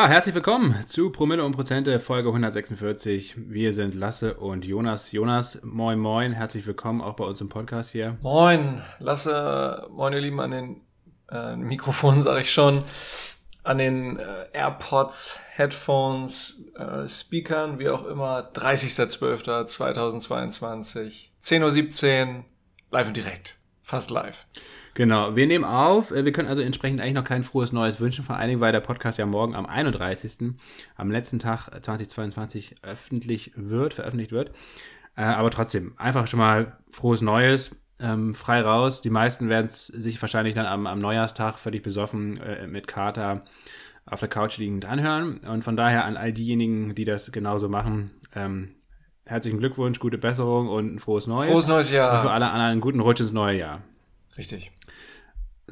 Ja, herzlich willkommen zu Promille und Prozente, Folge 146. Wir sind Lasse und Jonas. Jonas, moin moin, herzlich willkommen auch bei uns im Podcast hier. Moin, Lasse, moin ihr Lieben an den äh, Mikrofonen, sage ich schon, an den äh, AirPods, Headphones, äh, Speakern, wie auch immer. 30.12.2022, 10.17 Uhr, live und direkt, fast live. Genau, wir nehmen auf. Äh, wir können also entsprechend eigentlich noch kein frohes Neues wünschen, vor allen Dingen, weil der Podcast ja morgen am 31. am letzten Tag 2022 öffentlich wird, veröffentlicht wird. Äh, aber trotzdem, einfach schon mal frohes Neues, ähm, frei raus. Die meisten werden es sich wahrscheinlich dann am, am Neujahrstag völlig besoffen äh, mit Kater auf der Couch liegend anhören. Und von daher an all diejenigen, die das genauso machen, ähm, herzlichen Glückwunsch, gute Besserung und ein frohes Neues. Frohes neues Jahr. Und für alle anderen einen guten Rutsch ins neue Jahr. Richtig.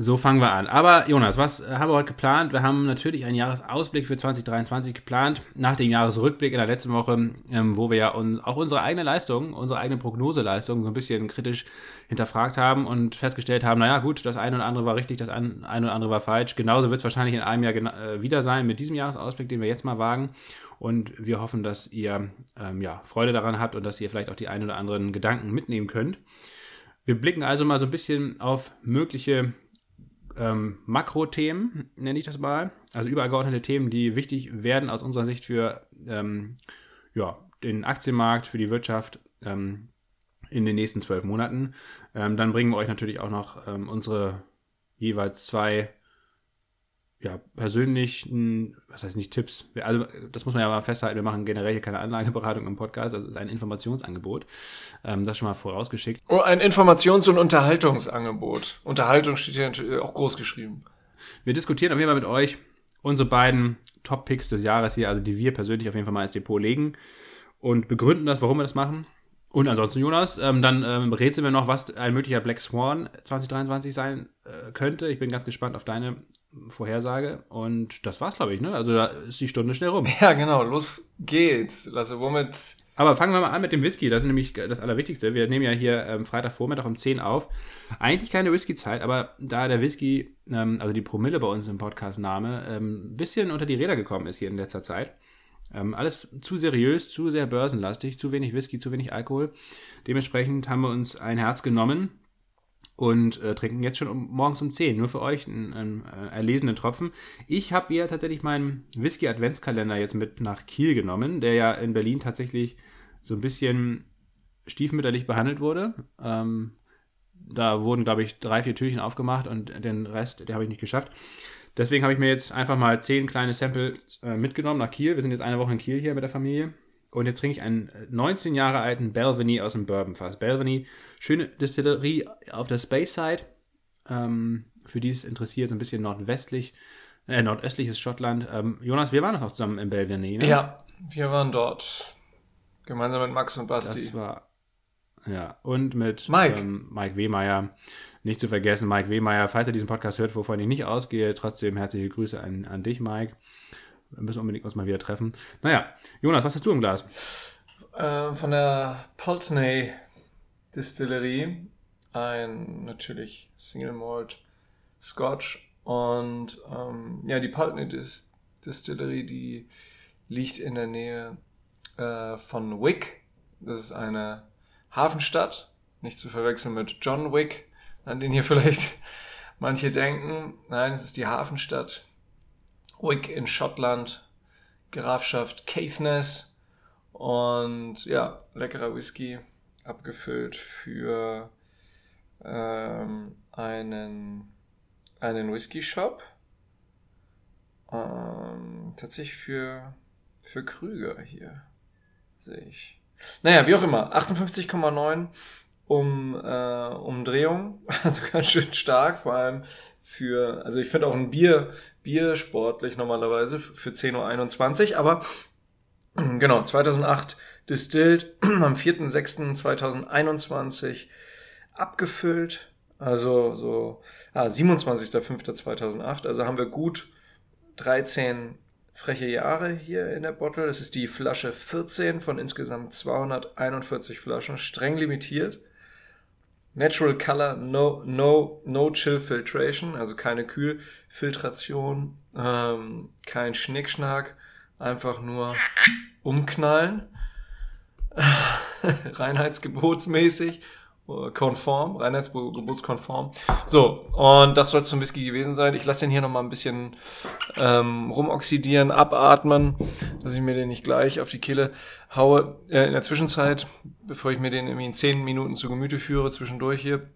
So fangen wir an. Aber Jonas, was haben wir heute geplant? Wir haben natürlich einen Jahresausblick für 2023 geplant, nach dem Jahresrückblick in der letzten Woche, ähm, wo wir ja uns auch unsere eigene Leistung, unsere eigene Prognoseleistung so ein bisschen kritisch hinterfragt haben und festgestellt haben, naja gut, das eine oder andere war richtig, das eine oder andere war falsch. Genauso wird es wahrscheinlich in einem Jahr äh, wieder sein mit diesem Jahresausblick, den wir jetzt mal wagen. Und wir hoffen, dass ihr ähm, ja, Freude daran habt und dass ihr vielleicht auch die ein oder anderen Gedanken mitnehmen könnt. Wir blicken also mal so ein bisschen auf mögliche ähm, Makrothemen, nenne ich das mal. Also übergeordnete Themen, die wichtig werden aus unserer Sicht für ähm, ja, den Aktienmarkt, für die Wirtschaft ähm, in den nächsten zwölf Monaten. Ähm, dann bringen wir euch natürlich auch noch ähm, unsere jeweils zwei ja, persönlichen, was heißt nicht Tipps, also das muss man ja mal festhalten, wir machen generell hier keine Anlageberatung im Podcast, das ist ein Informationsangebot, ähm, das schon mal vorausgeschickt. Oh, ein Informations- und Unterhaltungsangebot. Unterhaltung steht hier natürlich auch groß geschrieben. Wir diskutieren auf jeden Fall mit euch unsere beiden Top-Picks des Jahres hier, also die wir persönlich auf jeden Fall mal ins Depot legen und begründen das, warum wir das machen. Und ansonsten, Jonas, ähm, dann ähm, rätseln wir noch, was ein möglicher Black Swan 2023 sein äh, könnte. Ich bin ganz gespannt auf deine Vorhersage. Und das war's, glaube ich, ne? Also da ist die Stunde schnell rum. Ja, genau. Los geht's. Lasse, womit. Aber fangen wir mal an mit dem Whisky. Das ist nämlich das Allerwichtigste. Wir nehmen ja hier ähm, Freitagvormittag um 10 auf. Eigentlich keine Whisky-Zeit, aber da der Whisky, ähm, also die Promille bei uns im Podcast-Name, ähm, ein bisschen unter die Räder gekommen ist hier in letzter Zeit. Ähm, alles zu seriös, zu sehr börsenlastig, zu wenig Whisky, zu wenig Alkohol. Dementsprechend haben wir uns ein Herz genommen und äh, trinken jetzt schon um, morgens um 10. Nur für euch einen, einen äh, erlesenen Tropfen. Ich habe hier tatsächlich meinen Whisky-Adventskalender jetzt mit nach Kiel genommen, der ja in Berlin tatsächlich so ein bisschen stiefmütterlich behandelt wurde. Ähm, da wurden, glaube ich, drei, vier Türchen aufgemacht und den Rest, der habe ich nicht geschafft. Deswegen habe ich mir jetzt einfach mal zehn kleine Samples äh, mitgenommen nach Kiel. Wir sind jetzt eine Woche in Kiel hier mit der Familie. Und jetzt trinke ich einen 19 äh, Jahre alten Belveny aus dem Bourbonfass. Belveny, schöne Distillerie auf der Space Side. Ähm, für die es interessiert, so ein bisschen nordwestlich, äh, nordöstliches Schottland. Ähm, Jonas, wir waren das auch zusammen in Belveny, ne? Ja, wir waren dort. Gemeinsam mit Max und Basti. Das war, ja, und mit Mike, ähm, Mike Wehmeier. Nicht zu vergessen, Mike Wehmeier, falls er diesen Podcast hört, wovon ich nicht ausgehe, trotzdem herzliche Grüße an, an dich, Mike. Wir müssen unbedingt uns mal wieder treffen. Naja, Jonas, was hast du im Glas? Äh, von der Pulteney Distillerie. Ein natürlich Single Malt Scotch. Und ähm, ja, die Pulteney Dis Distillerie, die liegt in der Nähe äh, von Wick. Das ist eine Hafenstadt. Nicht zu verwechseln mit John Wick, an den hier vielleicht manche denken. Nein, es ist die Hafenstadt Wick in Schottland, Grafschaft Caithness und ja, leckerer Whisky, abgefüllt für ähm, einen, einen Whisky-Shop. Ähm, tatsächlich für, für Krüger hier, sehe ich. Naja, wie auch immer, 58,9 um äh, Umdrehung, also ganz schön stark, vor allem für, also ich finde auch ein Bier, Bier sportlich normalerweise für 10.21 Uhr, aber genau, 2008 distilled, am 4.6.2021 abgefüllt, also so ah, 27.05.2008, also haben wir gut 13 freche Jahre hier in der Bottle. Das ist die Flasche 14 von insgesamt 241 Flaschen, streng limitiert. Natural Color, no, no, no Chill Filtration, also keine Kühlfiltration, ähm, kein Schnickschnack, einfach nur umknallen. Reinheitsgebotsmäßig konform, reinheitsgebotskonform. So, und das soll zum Whisky gewesen sein. Ich lasse den hier nochmal ein bisschen ähm, rumoxidieren, abatmen, dass ich mir den nicht gleich auf die Kehle haue. Äh, in der Zwischenzeit, bevor ich mir den irgendwie in zehn Minuten zu Gemüte führe, zwischendurch hier,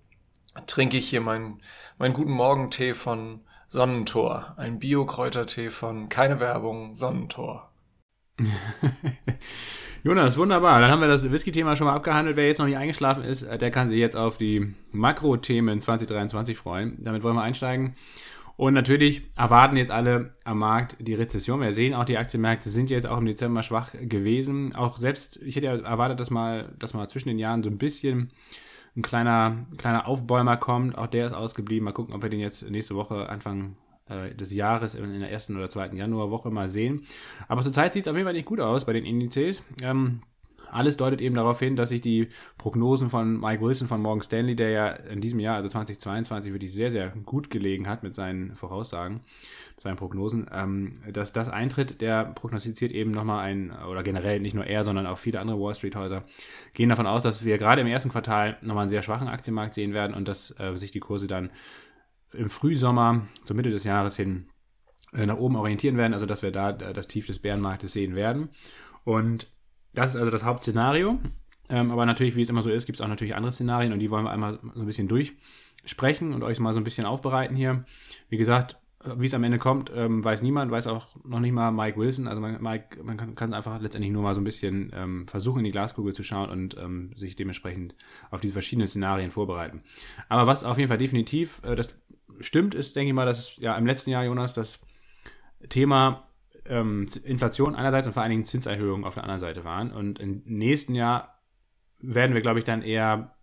trinke ich hier meinen, meinen guten Morgentee von Sonnentor. Ein Bio-Kräutertee von keine Werbung, Sonnentor. Jonas, wunderbar. Dann haben wir das Whisky-Thema schon mal abgehandelt. Wer jetzt noch nicht eingeschlafen ist, der kann sich jetzt auf die Makro-Themen 2023 freuen. Damit wollen wir einsteigen. Und natürlich erwarten jetzt alle am Markt die Rezession. Wir sehen auch, die Aktienmärkte sind jetzt auch im Dezember schwach gewesen. Auch selbst, ich hätte ja erwartet, dass mal, dass mal zwischen den Jahren so ein bisschen ein kleiner, kleiner Aufbäumer kommt. Auch der ist ausgeblieben. Mal gucken, ob wir den jetzt nächste Woche Anfang äh, des Jahres in der ersten oder zweiten Januarwoche mal sehen. Aber zurzeit sieht es auf jeden Fall nicht gut aus bei den Indizes. Ähm, alles deutet eben darauf hin, dass sich die Prognosen von Mike Wilson von Morgan Stanley, der ja in diesem Jahr, also 2022, wirklich sehr, sehr gut gelegen hat mit seinen Voraussagen, seinen Prognosen, ähm, dass das eintritt, der prognostiziert eben nochmal ein, oder generell nicht nur er, sondern auch viele andere Wall Street-Häuser, gehen davon aus, dass wir gerade im ersten Quartal nochmal einen sehr schwachen Aktienmarkt sehen werden und dass äh, sich die Kurse dann im Frühsommer, zur Mitte des Jahres hin, äh, nach oben orientieren werden, also dass wir da äh, das Tief des Bärenmarktes sehen werden. Und das ist also das Hauptszenario. Ähm, aber natürlich, wie es immer so ist, gibt es auch natürlich andere Szenarien und die wollen wir einmal so ein bisschen durchsprechen und euch mal so ein bisschen aufbereiten hier. Wie gesagt, wie es am Ende kommt, ähm, weiß niemand, weiß auch noch nicht mal Mike Wilson. Also Mike, man kann, einfach letztendlich nur mal so ein bisschen ähm, versuchen, in die Glaskugel zu schauen und sich dementsprechend auf diese verschiedenen Szenarien vorbereiten. Aber was auf jeden Fall definitiv, äh, das stimmt, ist, denke ich mal, dass ja im letzten Jahr, Jonas, das Thema ähm, Inflation einerseits und vor allen Dingen Zinserhöhungen auf der anderen Seite waren. Und im nächsten Jahr werden wir, glaube ich, dann eher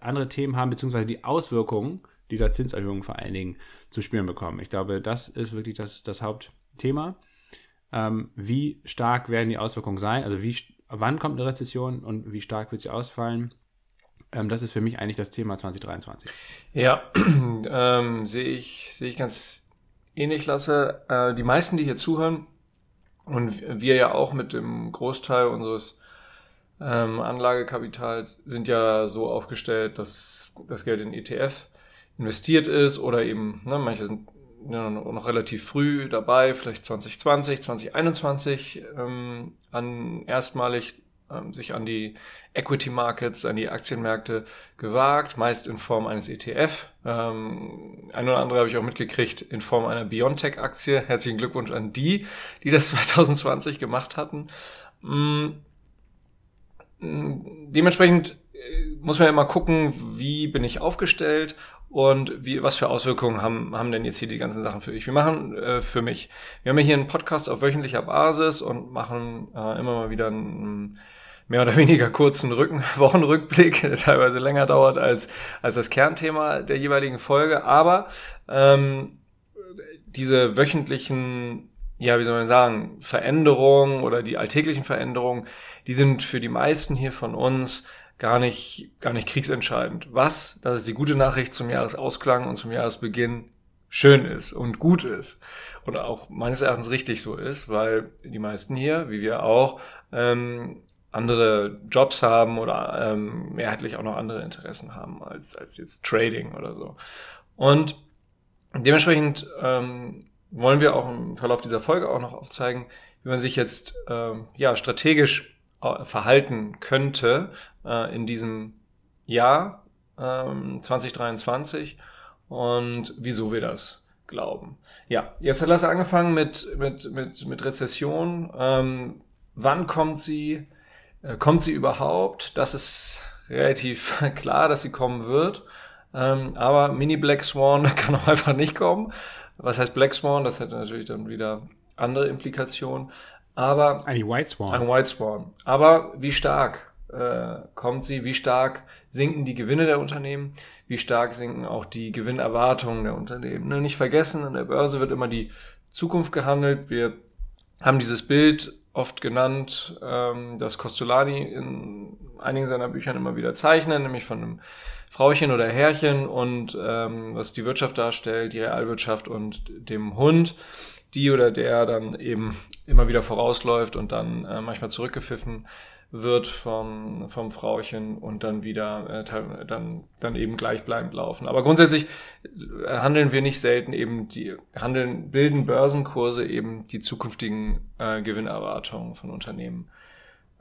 andere Themen haben, beziehungsweise die Auswirkungen dieser Zinserhöhungen vor allen Dingen zu spüren bekommen. Ich glaube, das ist wirklich das, das Hauptthema. Ähm, wie stark werden die Auswirkungen sein? Also wie, wann kommt eine Rezession und wie stark wird sie ausfallen? Ähm, das ist für mich eigentlich das Thema 2023. Ja, ähm, sehe ich, sehe ich ganz ähnlich, Lasse. Äh, die meisten, die hier zuhören, und wir ja auch mit dem Großteil unseres ähm, Anlagekapitals sind ja so aufgestellt, dass das Geld in ETF investiert ist oder eben, ne, manche sind ja, noch relativ früh dabei, vielleicht 2020, 2021 ähm, an erstmalig ähm, sich an die Equity Markets, an die Aktienmärkte gewagt, meist in Form eines ETF. Ähm, ein oder andere habe ich auch mitgekriegt in Form einer Biontech-Aktie. Herzlichen Glückwunsch an die, die das 2020 gemacht hatten. Ähm, dementsprechend äh, muss man ja mal gucken, wie bin ich aufgestellt und wie, was für Auswirkungen haben, haben denn jetzt hier die ganzen Sachen für mich? Wir machen äh, für mich. Wir haben hier einen Podcast auf wöchentlicher Basis und machen äh, immer mal wieder einen mehr oder weniger kurzen Rücken, Wochenrückblick, der teilweise länger dauert als, als das Kernthema der jeweiligen Folge. Aber ähm, diese wöchentlichen, ja, wie soll man sagen, Veränderungen oder die alltäglichen Veränderungen, die sind für die meisten hier von uns gar nicht, gar nicht kriegsentscheidend. Was, das ist die gute Nachricht zum Jahresausklang und zum Jahresbeginn, schön ist und gut ist und auch meines Erachtens richtig so ist, weil die meisten hier, wie wir auch, ähm, andere Jobs haben oder ähm, mehrheitlich auch noch andere Interessen haben als, als jetzt Trading oder so. Und dementsprechend ähm, wollen wir auch im Verlauf dieser Folge auch noch aufzeigen, wie man sich jetzt ähm, ja strategisch äh, verhalten könnte äh, in diesem Jahr ähm, 2023 und wieso wir das glauben. Ja, jetzt hat Lasse angefangen mit, mit, mit, mit Rezession. Ähm, wann kommt sie? Äh, kommt sie überhaupt? Das ist relativ klar, dass sie kommen wird. Ähm, aber Mini Black Swan kann auch einfach nicht kommen. Was heißt Black Swan? Das hätte natürlich dann wieder andere Implikationen. Aber ein White Swan. Ein White Swan. Aber wie stark äh, kommt sie? Wie stark sinken die Gewinne der Unternehmen? Wie stark sinken auch die Gewinnerwartungen der Unternehmen? Ne, nicht vergessen, an der Börse wird immer die Zukunft gehandelt. Wir haben dieses Bild oft genannt, ähm, das Costolani in einigen seiner Büchern immer wieder zeichnet, nämlich von einem Frauchen oder Herrchen und ähm, was die Wirtschaft darstellt, die Realwirtschaft und dem Hund, die oder der dann eben immer wieder vorausläuft und dann äh, manchmal zurückgepfiffen wird vom, vom Frauchen und dann wieder äh, dann, dann eben gleichbleibend laufen. Aber grundsätzlich äh, handeln wir nicht selten eben die, handeln, bilden Börsenkurse eben die zukünftigen äh, Gewinnerwartungen von Unternehmen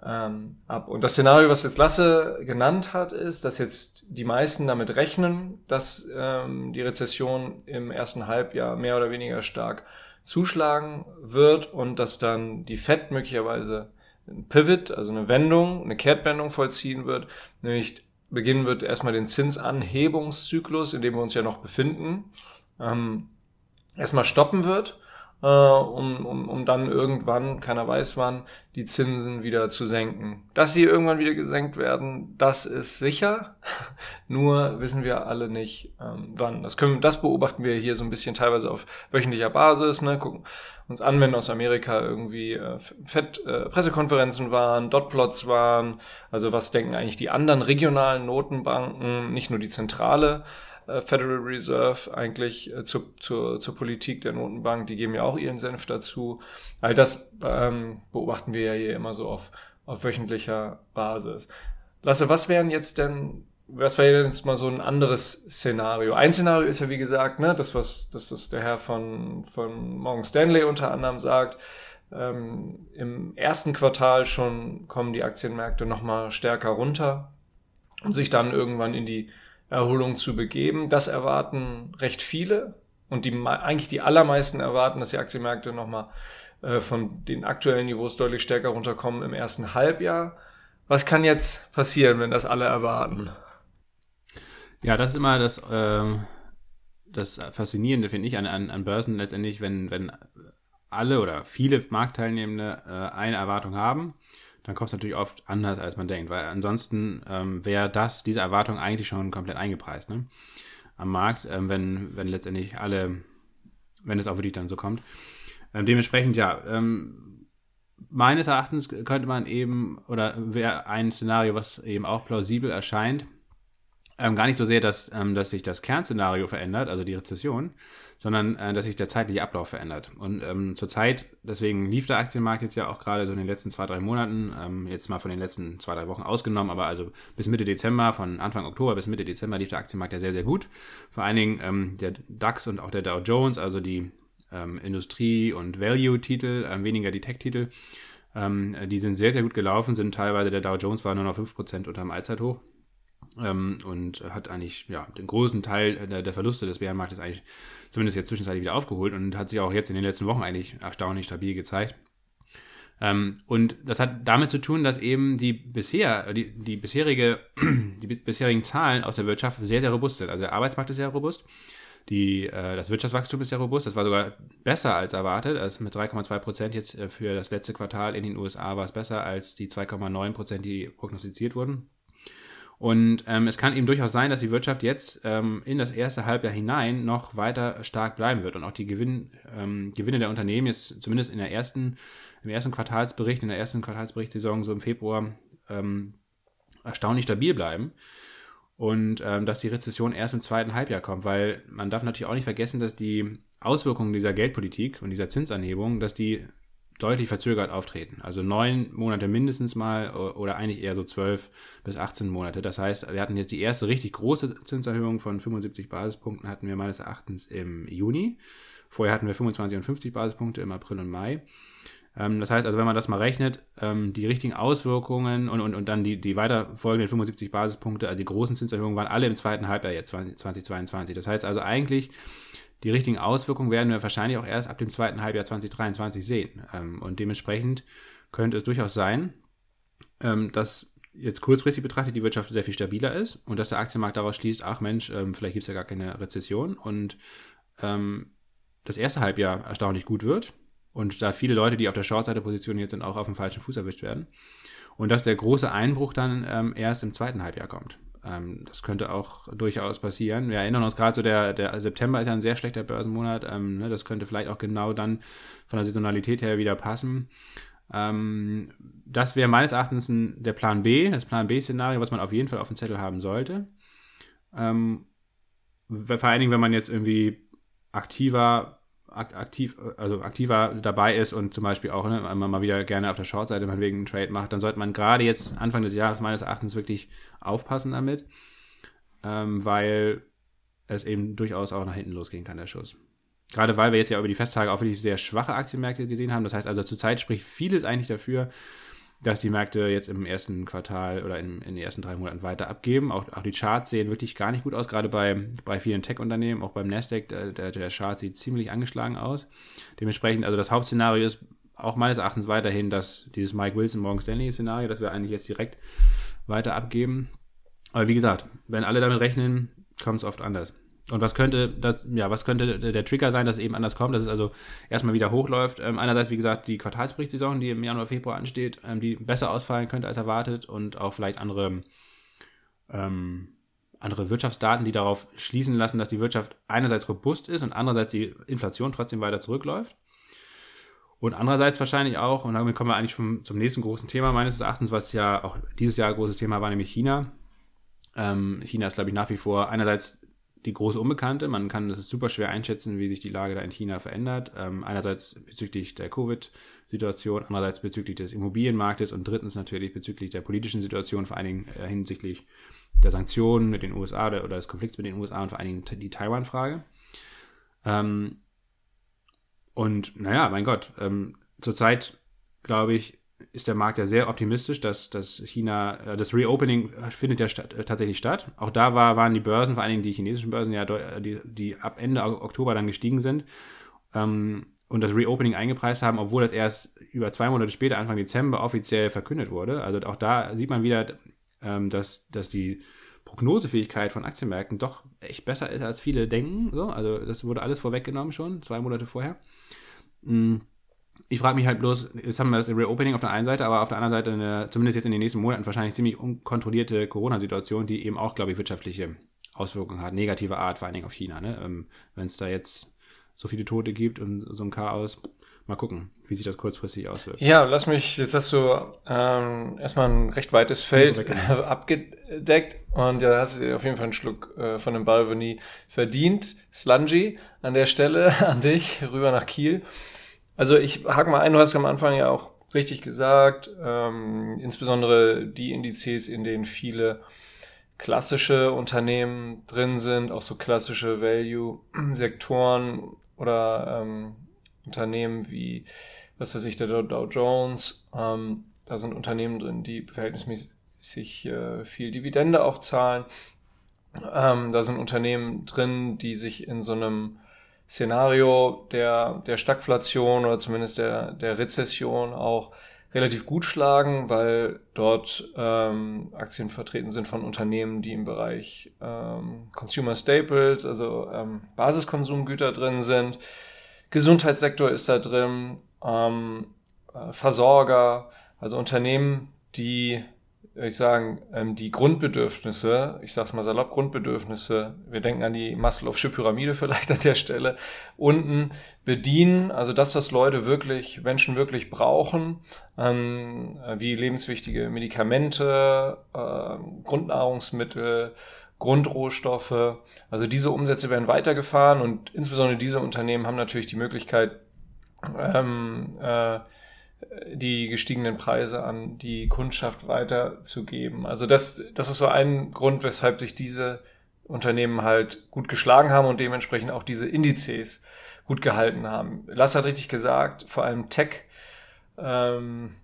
ähm, ab. Und das Szenario, was jetzt Lasse genannt hat, ist, dass jetzt die meisten damit rechnen, dass ähm, die Rezession im ersten Halbjahr mehr oder weniger stark zuschlagen wird und dass dann die Fed möglicherweise ein Pivot, also eine Wendung, eine Kehrtwendung vollziehen wird, nämlich beginnen wird erstmal den Zinsanhebungszyklus, in dem wir uns ja noch befinden, ähm, erstmal stoppen wird äh, um, um, um dann irgendwann, keiner weiß wann, die Zinsen wieder zu senken. Dass sie irgendwann wieder gesenkt werden, das ist sicher. Nur wissen wir alle nicht, ähm, wann. Das, können, das beobachten wir hier so ein bisschen teilweise auf wöchentlicher Basis. Ne? Gucken uns an, wenn aus Amerika irgendwie äh, Fett, äh, Pressekonferenzen waren, Dotplots waren. Also was denken eigentlich die anderen regionalen Notenbanken, nicht nur die zentrale Federal Reserve eigentlich äh, zur, zur, zur Politik der Notenbank, die geben ja auch ihren Senf dazu. All das ähm, beobachten wir ja hier immer so auf, auf wöchentlicher Basis. Lasse, was wären jetzt denn, was wäre jetzt mal so ein anderes Szenario? Ein Szenario ist ja wie gesagt, ne, das was, das ist der Herr von, von Morgan Stanley unter anderem sagt, ähm, im ersten Quartal schon kommen die Aktienmärkte nochmal stärker runter und sich dann irgendwann in die Erholung zu begeben. Das erwarten recht viele und die eigentlich die allermeisten erwarten, dass die Aktienmärkte nochmal äh, von den aktuellen Niveaus deutlich stärker runterkommen im ersten Halbjahr. Was kann jetzt passieren, wenn das alle erwarten? Ja, das ist immer das, äh, das Faszinierende, finde ich, an, an, an Börsen letztendlich, wenn, wenn alle oder viele Marktteilnehmende äh, eine Erwartung haben dann kommt es natürlich oft anders, als man denkt, weil ansonsten ähm, wäre das, diese Erwartung eigentlich schon komplett eingepreist ne? am Markt, ähm, wenn, wenn letztendlich alle, wenn es auch wirklich dann so kommt. Ähm, dementsprechend, ja, ähm, meines Erachtens könnte man eben, oder wäre ein Szenario, was eben auch plausibel erscheint, ähm, gar nicht so sehr, dass, ähm, dass sich das Kernszenario verändert, also die Rezession, sondern äh, dass sich der zeitliche Ablauf verändert. Und ähm, zurzeit, deswegen lief der Aktienmarkt jetzt ja auch gerade so in den letzten zwei, drei Monaten, ähm, jetzt mal von den letzten zwei, drei Wochen ausgenommen, aber also bis Mitte Dezember, von Anfang Oktober bis Mitte Dezember lief der Aktienmarkt ja sehr, sehr gut. Vor allen Dingen ähm, der DAX und auch der Dow Jones, also die ähm, Industrie- und Value-Titel, ähm, weniger die Tech-Titel, ähm, die sind sehr, sehr gut gelaufen, sind teilweise, der Dow Jones war nur noch 5% unter dem Allzeithoch ähm, und hat eigentlich ja, den großen Teil der, der Verluste des Bärenmarktes eigentlich zumindest jetzt zwischenzeitlich wieder aufgeholt und hat sich auch jetzt in den letzten Wochen eigentlich erstaunlich stabil gezeigt. Ähm, und das hat damit zu tun, dass eben die bisher, die, die bisherige, die bisherigen Zahlen aus der Wirtschaft sehr, sehr robust sind. Also der Arbeitsmarkt ist sehr robust. Die, äh, das Wirtschaftswachstum ist sehr robust. Das war sogar besser als erwartet. Also mit 3,2 Prozent jetzt äh, für das letzte Quartal in den USA war es besser als die 2,9 Prozent, die prognostiziert wurden. Und ähm, es kann eben durchaus sein, dass die Wirtschaft jetzt ähm, in das erste Halbjahr hinein noch weiter stark bleiben wird und auch die Gewinn, ähm, Gewinne der Unternehmen jetzt zumindest in der ersten, im ersten Quartalsbericht, in der ersten Quartalsberichtssaison so im Februar ähm, erstaunlich stabil bleiben. Und ähm, dass die Rezession erst im zweiten Halbjahr kommt, weil man darf natürlich auch nicht vergessen, dass die Auswirkungen dieser Geldpolitik und dieser Zinsanhebung, dass die deutlich verzögert auftreten. Also neun Monate mindestens mal oder eigentlich eher so zwölf bis 18 Monate. Das heißt, wir hatten jetzt die erste richtig große Zinserhöhung von 75 Basispunkten hatten wir meines Erachtens im Juni. Vorher hatten wir 25 und 50 Basispunkte im April und Mai. Ähm, das heißt also, wenn man das mal rechnet, ähm, die richtigen Auswirkungen und, und, und dann die, die weiter folgenden 75 Basispunkte, also die großen Zinserhöhungen waren alle im zweiten Halbjahr jetzt 2022. Das heißt also eigentlich die richtigen Auswirkungen werden wir wahrscheinlich auch erst ab dem zweiten Halbjahr 2023 sehen. Ähm, und dementsprechend könnte es durchaus sein, ähm, dass jetzt kurzfristig betrachtet die Wirtschaft sehr viel stabiler ist und dass der Aktienmarkt daraus schließt, ach Mensch, ähm, vielleicht gibt es ja gar keine Rezession und das erste Halbjahr erstaunlich gut wird und da viele Leute, die auf der Shortseite positioniert jetzt sind, auch auf dem falschen Fuß erwischt werden und dass der große Einbruch dann erst im zweiten Halbjahr kommt. Ähm, das könnte auch durchaus passieren. Wir erinnern uns gerade so, der, der September ist ja ein sehr schlechter Börsenmonat. Ähm, ne, das könnte vielleicht auch genau dann von der Saisonalität her wieder passen. Ähm, das wäre meines Erachtens ein, der Plan B, das Plan B-Szenario, was man auf jeden Fall auf dem Zettel haben sollte. Ähm, vor allen Dingen, wenn man jetzt irgendwie aktiver aktiv, also aktiver dabei ist und zum Beispiel auch ne, mal wieder gerne auf der Short-Seite mal wegen Trade macht, dann sollte man gerade jetzt Anfang des Jahres meines Erachtens wirklich aufpassen damit, ähm, weil es eben durchaus auch nach hinten losgehen kann, der Schuss. Gerade weil wir jetzt ja über die Festtage auch wirklich sehr schwache Aktienmärkte gesehen haben. Das heißt also, zurzeit spricht vieles eigentlich dafür, dass die Märkte jetzt im ersten Quartal oder in, in den ersten drei Monaten weiter abgeben. Auch, auch, die Charts sehen wirklich gar nicht gut aus, gerade bei, bei vielen Tech-Unternehmen, auch beim Nasdaq, der, der, Chart sieht ziemlich angeschlagen aus. Dementsprechend, also das Hauptszenario ist auch meines Erachtens weiterhin, dass dieses Mike Wilson Morgan Stanley Szenario, das wir eigentlich jetzt direkt weiter abgeben. Aber wie gesagt, wenn alle damit rechnen, kommt es oft anders. Und was könnte, das, ja, was könnte der Trigger sein, dass es eben anders kommt, dass es also erstmal wieder hochläuft? Ähm, einerseits, wie gesagt, die Quartalsberichtssaison, die im Januar, Februar ansteht, ähm, die besser ausfallen könnte als erwartet und auch vielleicht andere, ähm, andere Wirtschaftsdaten, die darauf schließen lassen, dass die Wirtschaft einerseits robust ist und andererseits die Inflation trotzdem weiter zurückläuft. Und andererseits wahrscheinlich auch, und damit kommen wir eigentlich vom, zum nächsten großen Thema meines Erachtens, was ja auch dieses Jahr ein großes Thema war, nämlich China. Ähm, China ist, glaube ich, nach wie vor einerseits die große Unbekannte. Man kann es super schwer einschätzen, wie sich die Lage da in China verändert. Ähm, einerseits bezüglich der Covid-Situation, andererseits bezüglich des Immobilienmarktes und drittens natürlich bezüglich der politischen Situation, vor allen Dingen äh, hinsichtlich der Sanktionen mit den USA oder, oder, des Konflikts mit den USA und vor allen Dingen die Taiwan-Frage. Ähm, und naja, mein Gott, ähm, zurzeit glaube ich, ist der Markt ja sehr optimistisch, dass, dass China, äh, das Reopening findet ja statt, äh, tatsächlich statt. Auch da war, waren die Börsen, vor allen Dingen die chinesischen Börsen, ja, die, die ab Ende Oktober dann gestiegen sind ähm, und das Reopening eingepreist haben, obwohl das erst über zwei Monate später, Anfang Dezember, offiziell verkündet wurde. Also auch da sieht man wieder, ähm, dass, dass die Prognosefähigkeit von Aktienmärkten doch echt besser ist, als viele denken. So, also das wurde alles vorweggenommen schon, zwei Monate vorher. Mhm ich frage mich halt bloß, jetzt haben wir das Reopening auf der einen Seite, aber auf der anderen Seite eine, zumindest jetzt in den nächsten Monaten wahrscheinlich ziemlich unkontrollierte Corona-Situation, die eben auch, glaube ich, wirtschaftliche Auswirkungen hat, negative Art, vor allen Dingen auf China. Ne? Ähm, Wenn es da jetzt so viele Tote gibt und so ein Chaos, mal gucken, wie sich das kurzfristig auswirkt. Ja, lass mich, jetzt hast du ähm, erstmal ein recht weites Feld abgedeckt und ja, hast du auf jeden Fall einen Schluck äh, von dem Balvenie verdient. Slungy an der Stelle an dich, rüber nach Kiel. Also ich hake mal ein, du hast am Anfang ja auch richtig gesagt, ähm, insbesondere die Indizes, in denen viele klassische Unternehmen drin sind, auch so klassische Value-Sektoren oder ähm, Unternehmen wie, was weiß ich, der Dow Jones. Ähm, da sind Unternehmen drin, die verhältnismäßig äh, viel Dividende auch zahlen. Ähm, da sind Unternehmen drin, die sich in so einem Szenario der, der Stagflation oder zumindest der, der Rezession auch relativ gut schlagen, weil dort ähm, Aktien vertreten sind von Unternehmen, die im Bereich ähm, Consumer Staples, also ähm, Basiskonsumgüter drin sind. Gesundheitssektor ist da drin, ähm, äh, Versorger, also Unternehmen, die ich sagen, ähm, die Grundbedürfnisse, ich sag's mal salopp, Grundbedürfnisse, wir denken an die Maslow'sche Pyramide vielleicht an der Stelle, unten bedienen, also das, was Leute wirklich, Menschen wirklich brauchen, ähm, wie lebenswichtige Medikamente, äh, Grundnahrungsmittel, Grundrohstoffe, also diese Umsätze werden weitergefahren und insbesondere diese Unternehmen haben natürlich die Möglichkeit, ähm, äh, die gestiegenen Preise an die Kundschaft weiterzugeben. Also das, das ist so ein Grund, weshalb sich diese Unternehmen halt gut geschlagen haben und dementsprechend auch diese Indizes gut gehalten haben. Lass hat richtig gesagt, vor allem Tech ähm,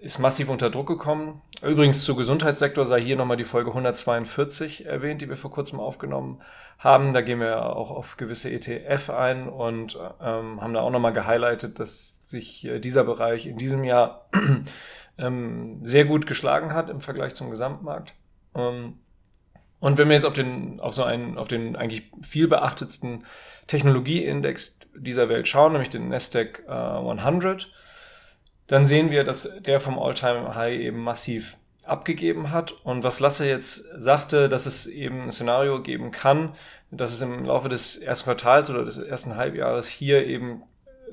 ist massiv unter Druck gekommen. Übrigens zu Gesundheitssektor sei hier nochmal die Folge 142 erwähnt, die wir vor kurzem aufgenommen haben. Da gehen wir auch auf gewisse ETF ein und ähm, haben da auch nochmal gehighlightet, dass sich äh, dieser Bereich in diesem Jahr ähm, sehr gut geschlagen hat im Vergleich zum Gesamtmarkt. Ähm, und wenn wir jetzt auf den, auf so einen, auf den eigentlich viel beachtetsten Technologieindex dieser Welt schauen, nämlich den Nasdaq äh, 100, dann sehen wir, dass der vom All-Time-High eben massiv abgegeben hat. Und was Lasse jetzt sagte, dass es eben ein Szenario geben kann, dass es im Laufe des ersten Quartals oder des ersten Halbjahres hier eben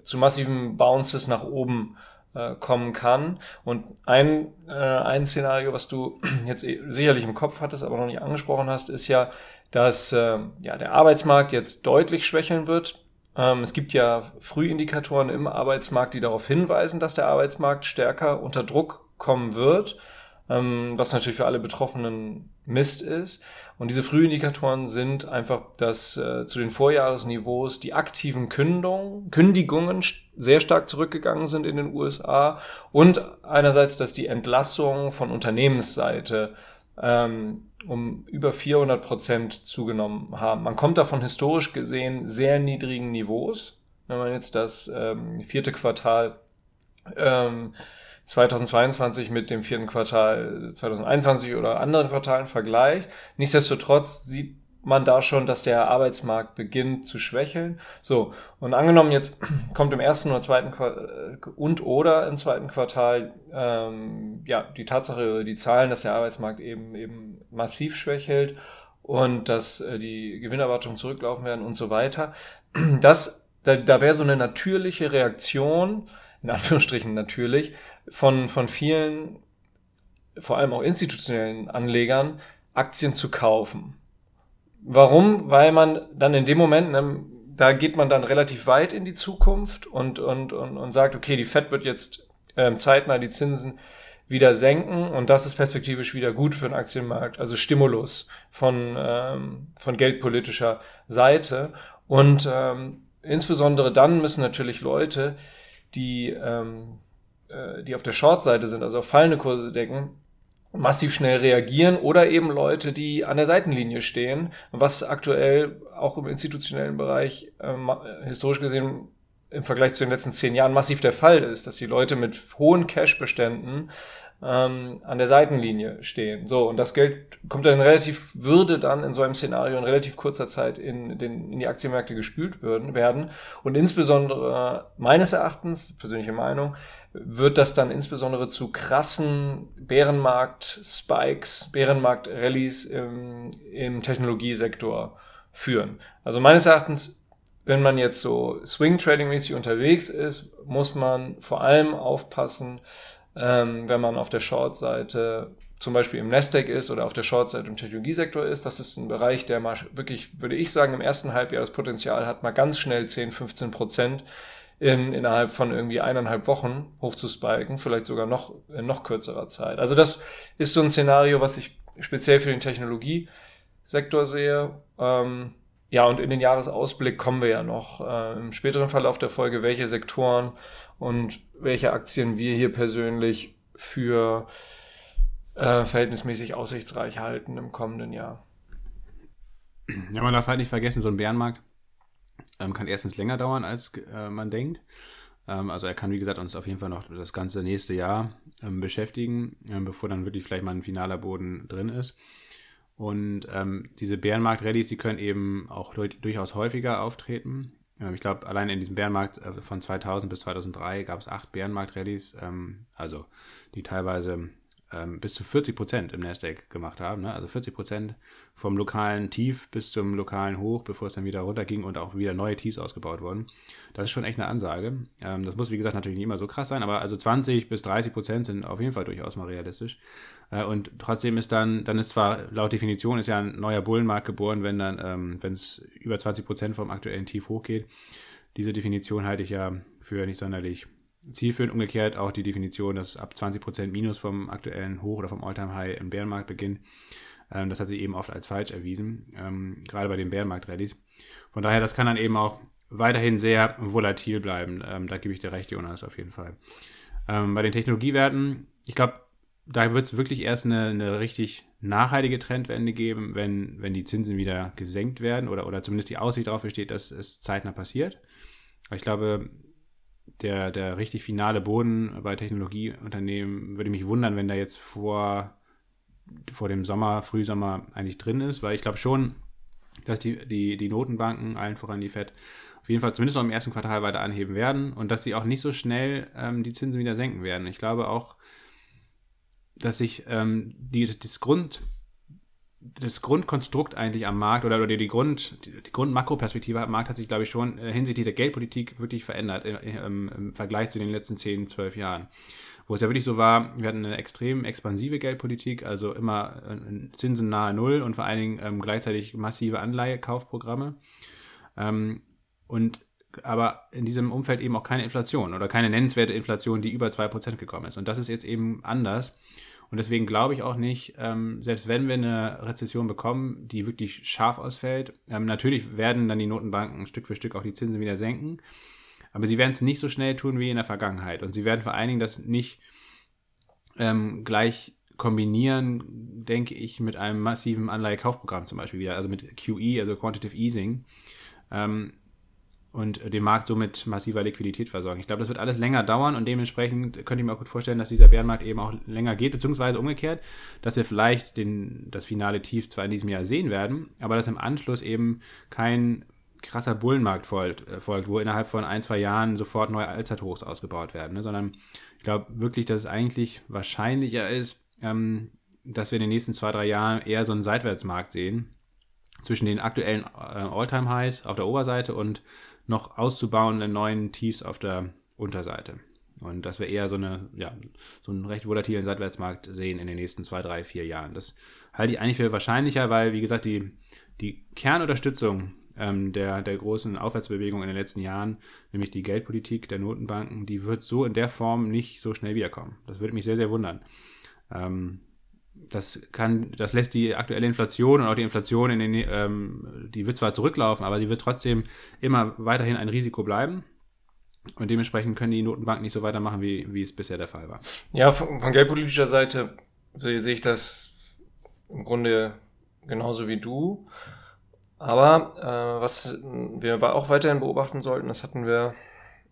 zu massiven Bounces nach oben äh, kommen kann. Und ein, äh, ein Szenario, was du jetzt eh sicherlich im Kopf hattest, aber noch nicht angesprochen hast, ist ja, dass äh, ja, der Arbeitsmarkt jetzt deutlich schwächeln wird. Ähm, es gibt ja Frühindikatoren im Arbeitsmarkt, die darauf hinweisen, dass der Arbeitsmarkt stärker unter Druck kommen wird, ähm, was natürlich für alle Betroffenen Mist ist. Und diese Frühindikatoren sind einfach, dass äh, zu den Vorjahresniveaus die aktiven Kündigungen, Kündigungen sehr stark zurückgegangen sind in den USA und einerseits, dass die Entlassungen von Unternehmensseite ähm, um über 400 Prozent zugenommen haben. Man kommt davon historisch gesehen sehr niedrigen Niveaus. Wenn man jetzt das ähm, vierte Quartal ähm, 2022 mit dem vierten Quartal 2021 oder anderen Quartalen vergleicht. Nichtsdestotrotz sieht man da schon, dass der Arbeitsmarkt beginnt zu schwächeln. So, und angenommen jetzt kommt im ersten oder zweiten Quartal und oder im zweiten Quartal ähm, ja die Tatsache, die Zahlen, dass der Arbeitsmarkt eben eben massiv schwächelt und dass äh, die Gewinnerwartungen zurücklaufen werden und so weiter. Das, da, da wäre so eine natürliche Reaktion, in Anführungsstrichen natürlich, von, von vielen, vor allem auch institutionellen Anlegern, Aktien zu kaufen. Warum? Weil man dann in dem Moment, ne, da geht man dann relativ weit in die Zukunft und, und, und, und sagt, okay, die Fed wird jetzt ähm, zeitnah die Zinsen wieder senken und das ist perspektivisch wieder gut für den Aktienmarkt, also Stimulus von, ähm, von geldpolitischer Seite. Und ähm, insbesondere dann müssen natürlich Leute, die ähm, äh, die auf der Short-Seite sind, also auf fallende Kurse decken, massiv schnell reagieren oder eben Leute, die an der Seitenlinie stehen, was aktuell auch im institutionellen Bereich äh, historisch gesehen im Vergleich zu den letzten zehn Jahren massiv der Fall ist, dass die Leute mit hohen Cash-Beständen ähm, an der Seitenlinie stehen. So, und das Geld kommt dann relativ, würde dann in so einem Szenario in relativ kurzer Zeit in, den, in die Aktienmärkte gespült würden, werden. Und insbesondere meines Erachtens, persönliche Meinung, wird das dann insbesondere zu krassen Bärenmarkt-Spikes, Bärenmarkt-Rallies im, im Technologiesektor führen. Also meines Erachtens, wenn man jetzt so Swing-Trading-mäßig unterwegs ist, muss man vor allem aufpassen, ähm, wenn man auf der Short-Seite zum Beispiel im Nasdaq ist oder auf der Short-Seite im Technologiesektor ist. Das ist ein Bereich, der mal wirklich, würde ich sagen, im ersten Halbjahr das Potenzial hat, mal ganz schnell 10, 15 Prozent in, innerhalb von irgendwie eineinhalb Wochen hochzuspiken, vielleicht sogar noch in noch kürzerer Zeit. Also das ist so ein Szenario, was ich speziell für den Technologiesektor sehe. Ähm, ja, und in den Jahresausblick kommen wir ja noch äh, im späteren Verlauf der Folge, welche Sektoren und welche Aktien wir hier persönlich für äh, verhältnismäßig aussichtsreich halten im kommenden Jahr. Ja, man darf halt nicht vergessen, so ein Bärenmarkt ähm, kann erstens länger dauern, als äh, man denkt. Ähm, also er kann, wie gesagt, uns auf jeden Fall noch das ganze nächste Jahr ähm, beschäftigen, ähm, bevor dann wirklich vielleicht mal ein finaler Boden drin ist. Und ähm, diese Bärenmarkt-Rallys, die können eben auch durchaus häufiger auftreten. Ähm, ich glaube, allein in diesem Bärenmarkt äh, von 2000 bis 2003 gab es acht Bärenmarkt-Rallys, also die teilweise ähm, bis zu 40 Prozent im Nasdaq gemacht haben. Ne? Also 40 Prozent vom lokalen Tief bis zum lokalen Hoch, bevor es dann wieder runterging und auch wieder neue Tiefs ausgebaut wurden. Das ist schon echt eine Ansage. Ähm, das muss, wie gesagt, natürlich nicht immer so krass sein, aber also 20 bis 30 Prozent sind auf jeden Fall durchaus mal realistisch. Äh, und trotzdem ist dann, dann ist zwar laut Definition ist ja ein neuer Bullenmarkt geboren, wenn dann, ähm, wenn es über 20 Prozent vom aktuellen Tief hochgeht. Diese Definition halte ich ja für nicht sonderlich zielführend umgekehrt auch die Definition, dass ab 20% Minus vom aktuellen Hoch oder vom Alltime-High im Bärenmarkt beginnt. Ähm, das hat sich eben oft als falsch erwiesen, ähm, gerade bei den Bärenmarkt-Rallys. Von daher, das kann dann eben auch weiterhin sehr volatil bleiben. Ähm, da gebe ich dir recht, Jonas, auf jeden Fall. Ähm, bei den Technologiewerten, ich glaube, da wird es wirklich erst eine, eine, richtig nachhaltige Trendwende geben, wenn, wenn die Zinsen wieder gesenkt werden oder, oder zumindest die Aussicht darauf besteht, dass es zeitnah passiert. ich glaube, der, der richtig finale Boden bei Technologieunternehmen würde mich wundern, wenn da jetzt vor, vor dem Sommer, Frühsommer eigentlich drin ist, weil ich glaube schon, dass die, die, die Notenbanken, allen voran die FED, auf jeden Fall zumindest noch im ersten Quartal weiter anheben werden und dass sie auch nicht so schnell ähm, die Zinsen wieder senken werden. Ich glaube auch, dass sich ähm, die, das Grund, das Grundkonstrukt eigentlich am Markt oder, oder die, Grund, die, die Grundmakroperspektive am Markt hat sich, glaube ich, schon äh, hinsichtlich der Geldpolitik wirklich verändert im, im, im Vergleich zu den letzten 10, 12 Jahren. Wo es ja wirklich so war, wir hatten eine extrem expansive Geldpolitik, also immer äh, Zinsen nahe Null und vor allen Dingen ähm, gleichzeitig massive Anleihekaufprogramme. Ähm, und aber in diesem Umfeld eben auch keine Inflation oder keine nennenswerte Inflation, die über 2% gekommen ist. Und das ist jetzt eben anders. Und deswegen glaube ich auch nicht, ähm, selbst wenn wir eine Rezession bekommen, die wirklich scharf ausfällt, ähm, natürlich werden dann die Notenbanken Stück für Stück auch die Zinsen wieder senken. Aber sie werden es nicht so schnell tun wie in der Vergangenheit. Und sie werden vor allen Dingen das nicht ähm, gleich kombinieren, denke ich, mit einem massiven Anleihekaufprogramm zum Beispiel wieder, also mit QE, also Quantitative Easing. Ähm, und den Markt somit massiver Liquidität versorgen. Ich glaube, das wird alles länger dauern und dementsprechend könnte ich mir auch gut vorstellen, dass dieser Bärenmarkt eben auch länger geht, beziehungsweise umgekehrt, dass wir vielleicht den, das finale Tief zwar in diesem Jahr sehen werden, aber dass im Anschluss eben kein krasser Bullenmarkt folgt, äh, folgt wo innerhalb von ein, zwei Jahren sofort neue Allzeithochs ausgebaut werden, ne? sondern ich glaube wirklich, dass es eigentlich wahrscheinlicher ist, ähm, dass wir in den nächsten zwei, drei Jahren eher so einen Seitwärtsmarkt sehen zwischen den aktuellen äh, All-Time-Highs auf der Oberseite und noch auszubauenden neuen Tiefs auf der Unterseite. Und dass wir eher so, eine, ja, so einen recht volatilen Seitwärtsmarkt sehen in den nächsten zwei, drei, vier Jahren. Das halte ich eigentlich für wahrscheinlicher, weil, wie gesagt, die, die Kernunterstützung ähm, der, der großen Aufwärtsbewegung in den letzten Jahren, nämlich die Geldpolitik der Notenbanken, die wird so in der Form nicht so schnell wiederkommen. Das würde mich sehr, sehr wundern. Ähm, das kann, das lässt die aktuelle Inflation und auch die Inflation in den, ähm, die wird zwar zurücklaufen, aber die wird trotzdem immer weiterhin ein Risiko bleiben. Und dementsprechend können die Notenbanken nicht so weitermachen, wie, wie es bisher der Fall war. Ja, von, von geldpolitischer Seite sehe ich das im Grunde genauso wie du. Aber äh, was wir auch weiterhin beobachten sollten, das hatten wir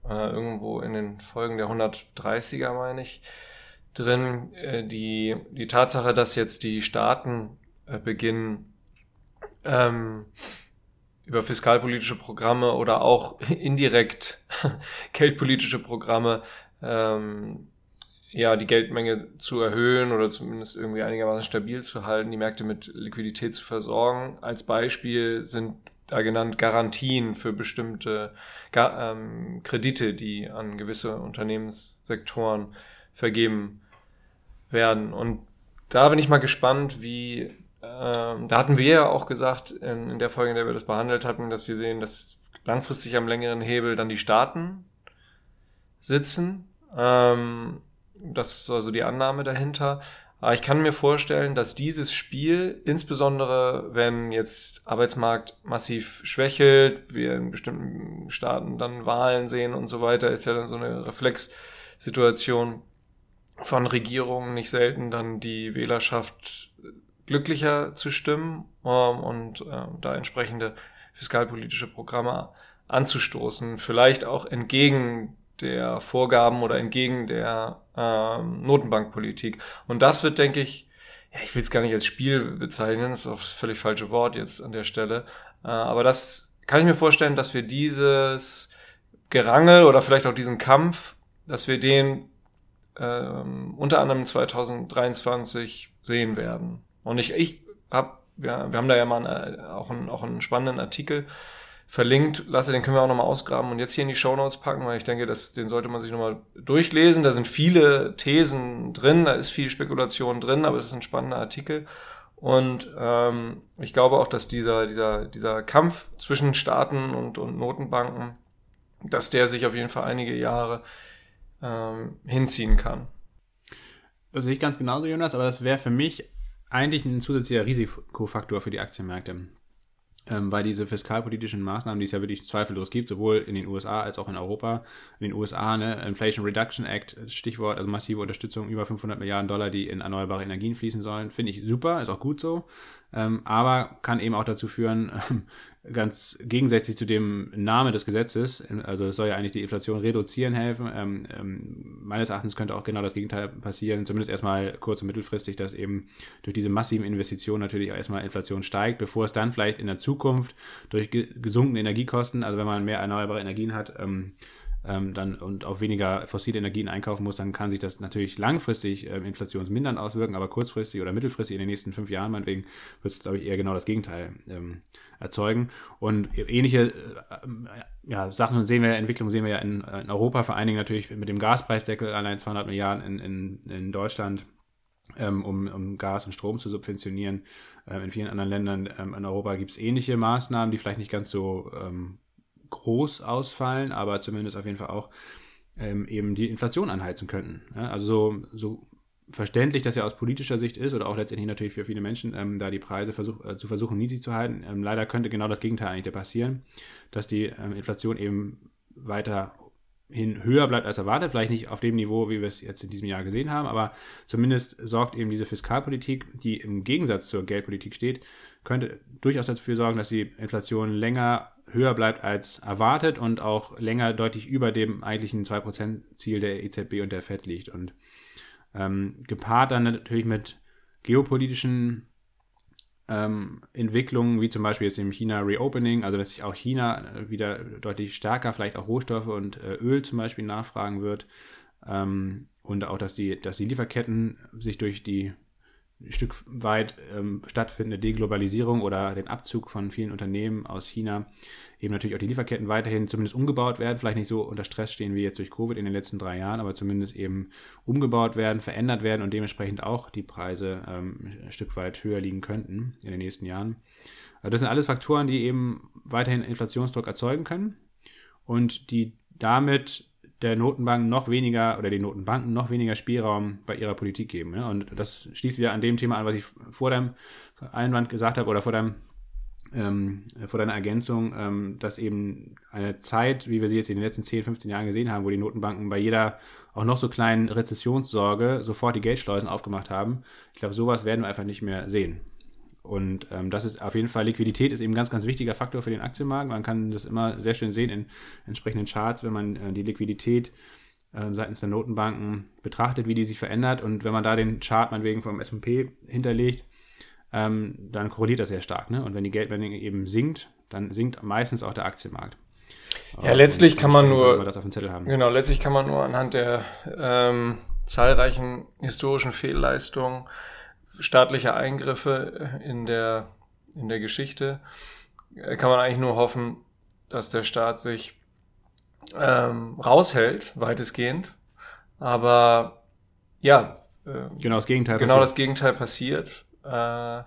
äh, irgendwo in den Folgen der 130er, meine ich, drin äh, die, die Tatsache, dass jetzt die Staaten äh, beginnen, ähm, über fiskalpolitische Programme oder auch indirekt geldpolitische Programme ähm, ja, die Geldmenge zu erhöhen oder zumindest irgendwie einigermaßen stabil zu halten, die Märkte mit Liquidität zu versorgen. Als Beispiel sind da genannt Garantien für bestimmte Ga ähm, Kredite, die an gewisse Unternehmenssektoren vergeben werden. Und da bin ich mal gespannt, wie, äh, da hatten wir ja auch gesagt, in, in der Folge, in der wir das behandelt hatten, dass wir sehen, dass langfristig am längeren Hebel dann die Staaten sitzen. Ähm, das ist also die Annahme dahinter. Aber ich kann mir vorstellen, dass dieses Spiel, insbesondere wenn jetzt Arbeitsmarkt massiv schwächelt, wir in bestimmten Staaten dann Wahlen sehen und so weiter, ist ja dann so eine Reflexsituation, von Regierungen nicht selten dann die Wählerschaft glücklicher zu stimmen ähm, und äh, da entsprechende fiskalpolitische Programme anzustoßen. Vielleicht auch entgegen der Vorgaben oder entgegen der ähm, Notenbankpolitik. Und das wird, denke ich, ja, ich will es gar nicht als Spiel bezeichnen, das ist auch das völlig falsche Wort jetzt an der Stelle. Äh, aber das kann ich mir vorstellen, dass wir dieses Gerangel oder vielleicht auch diesen Kampf, dass wir den ähm, unter anderem 2023 sehen werden. Und ich, ich habe, ja, wir haben da ja mal einen, äh, auch, einen, auch einen spannenden Artikel verlinkt. Lasse, den können wir auch nochmal ausgraben und jetzt hier in die Show Notes packen, weil ich denke, dass, den sollte man sich nochmal durchlesen. Da sind viele Thesen drin, da ist viel Spekulation drin, aber es ist ein spannender Artikel. Und ähm, ich glaube auch, dass dieser, dieser, dieser Kampf zwischen Staaten und, und Notenbanken, dass der sich auf jeden Fall einige Jahre ähm, hinziehen kann. Das sehe ich ganz genauso, Jonas, aber das wäre für mich eigentlich ein zusätzlicher Risikofaktor für die Aktienmärkte ähm, weil diese fiskalpolitischen Maßnahmen, die es ja wirklich zweifellos gibt, sowohl in den USA als auch in Europa, in den USA, ne, Inflation Reduction Act, Stichwort, also massive Unterstützung, über 500 Milliarden Dollar, die in erneuerbare Energien fließen sollen, finde ich super, ist auch gut so, ähm, aber kann eben auch dazu führen, ganz gegensätzlich zu dem Namen des Gesetzes, also es soll ja eigentlich die Inflation reduzieren helfen. Ähm, ähm, meines Erachtens könnte auch genau das Gegenteil passieren, zumindest erstmal kurz- und mittelfristig, dass eben durch diese massiven Investitionen natürlich erstmal Inflation steigt, bevor es dann vielleicht in der Zukunft durch gesunkene Energiekosten, also wenn man mehr erneuerbare Energien hat, ähm, ähm, dann und auf weniger fossile Energien einkaufen muss, dann kann sich das natürlich langfristig äh, inflationsmindernd auswirken, aber kurzfristig oder mittelfristig in den nächsten fünf Jahren, meinetwegen, wird es, glaube ich, eher genau das Gegenteil ähm, erzeugen. Und ähnliche äh, ja, Sachen sehen wir, Entwicklungen sehen wir ja in, in, Europa, vor allen Dingen natürlich mit dem Gaspreisdeckel, allein 200 Milliarden in, in, in Deutschland. Ähm, um, um, Gas und Strom zu subventionieren. Ähm, in vielen anderen Ländern ähm, in Europa gibt es ähnliche Maßnahmen, die vielleicht nicht ganz so ähm, groß ausfallen, aber zumindest auf jeden Fall auch ähm, eben die Inflation anheizen könnten. Ja, also so, so, verständlich das ja aus politischer Sicht ist oder auch letztendlich natürlich für viele Menschen, ähm, da die Preise versuch, äh, zu versuchen niedrig zu halten. Ähm, leider könnte genau das Gegenteil eigentlich passieren, dass die ähm, Inflation eben weiter hin höher bleibt als erwartet, vielleicht nicht auf dem Niveau, wie wir es jetzt in diesem Jahr gesehen haben, aber zumindest sorgt eben diese Fiskalpolitik, die im Gegensatz zur Geldpolitik steht, könnte durchaus dafür sorgen, dass die Inflation länger höher bleibt als erwartet und auch länger deutlich über dem eigentlichen 2%-Ziel der EZB und der FED liegt. Und ähm, gepaart dann natürlich mit geopolitischen ähm, Entwicklungen, wie zum Beispiel jetzt im China Reopening, also dass sich auch China äh, wieder deutlich stärker vielleicht auch Rohstoffe und äh, Öl zum Beispiel nachfragen wird. Ähm, und auch, dass die, dass die Lieferketten sich durch die Stück weit ähm, stattfindende Deglobalisierung oder den Abzug von vielen Unternehmen aus China eben natürlich auch die Lieferketten weiterhin zumindest umgebaut werden, vielleicht nicht so unter Stress stehen wie jetzt durch Covid in den letzten drei Jahren, aber zumindest eben umgebaut werden, verändert werden und dementsprechend auch die Preise ähm, ein Stück weit höher liegen könnten in den nächsten Jahren. Also das sind alles Faktoren, die eben weiterhin Inflationsdruck erzeugen können und die damit der Notenbank noch weniger oder den Notenbanken noch weniger Spielraum bei ihrer Politik geben. Ja? Und das schließt wieder an dem Thema an, was ich vor deinem Einwand gesagt habe oder vor deinem ähm, vor deiner Ergänzung, ähm, dass eben eine Zeit, wie wir sie jetzt in den letzten 10, 15 Jahren gesehen haben, wo die Notenbanken bei jeder auch noch so kleinen Rezessionssorge sofort die Geldschleusen aufgemacht haben, ich glaube, sowas werden wir einfach nicht mehr sehen. Und ähm, das ist auf jeden Fall, Liquidität ist eben ein ganz, ganz wichtiger Faktor für den Aktienmarkt. Man kann das immer sehr schön sehen in entsprechenden Charts, wenn man äh, die Liquidität äh, seitens der Notenbanken betrachtet, wie die sich verändert. Und wenn man da den Chart meinetwegen vom SP hinterlegt, ähm, dann korreliert das sehr stark. Ne? Und wenn die Geldmenge eben sinkt, dann sinkt meistens auch der Aktienmarkt. Ja, letztlich kann man nur, genau, letztlich kann man nur anhand der ähm, zahlreichen historischen Fehlleistungen staatliche Eingriffe in der, in der Geschichte, äh, kann man eigentlich nur hoffen, dass der Staat sich ähm, raushält, weitestgehend. Aber ja, äh, genau das Gegenteil genau passiert. das Gegenteil passiert. Äh,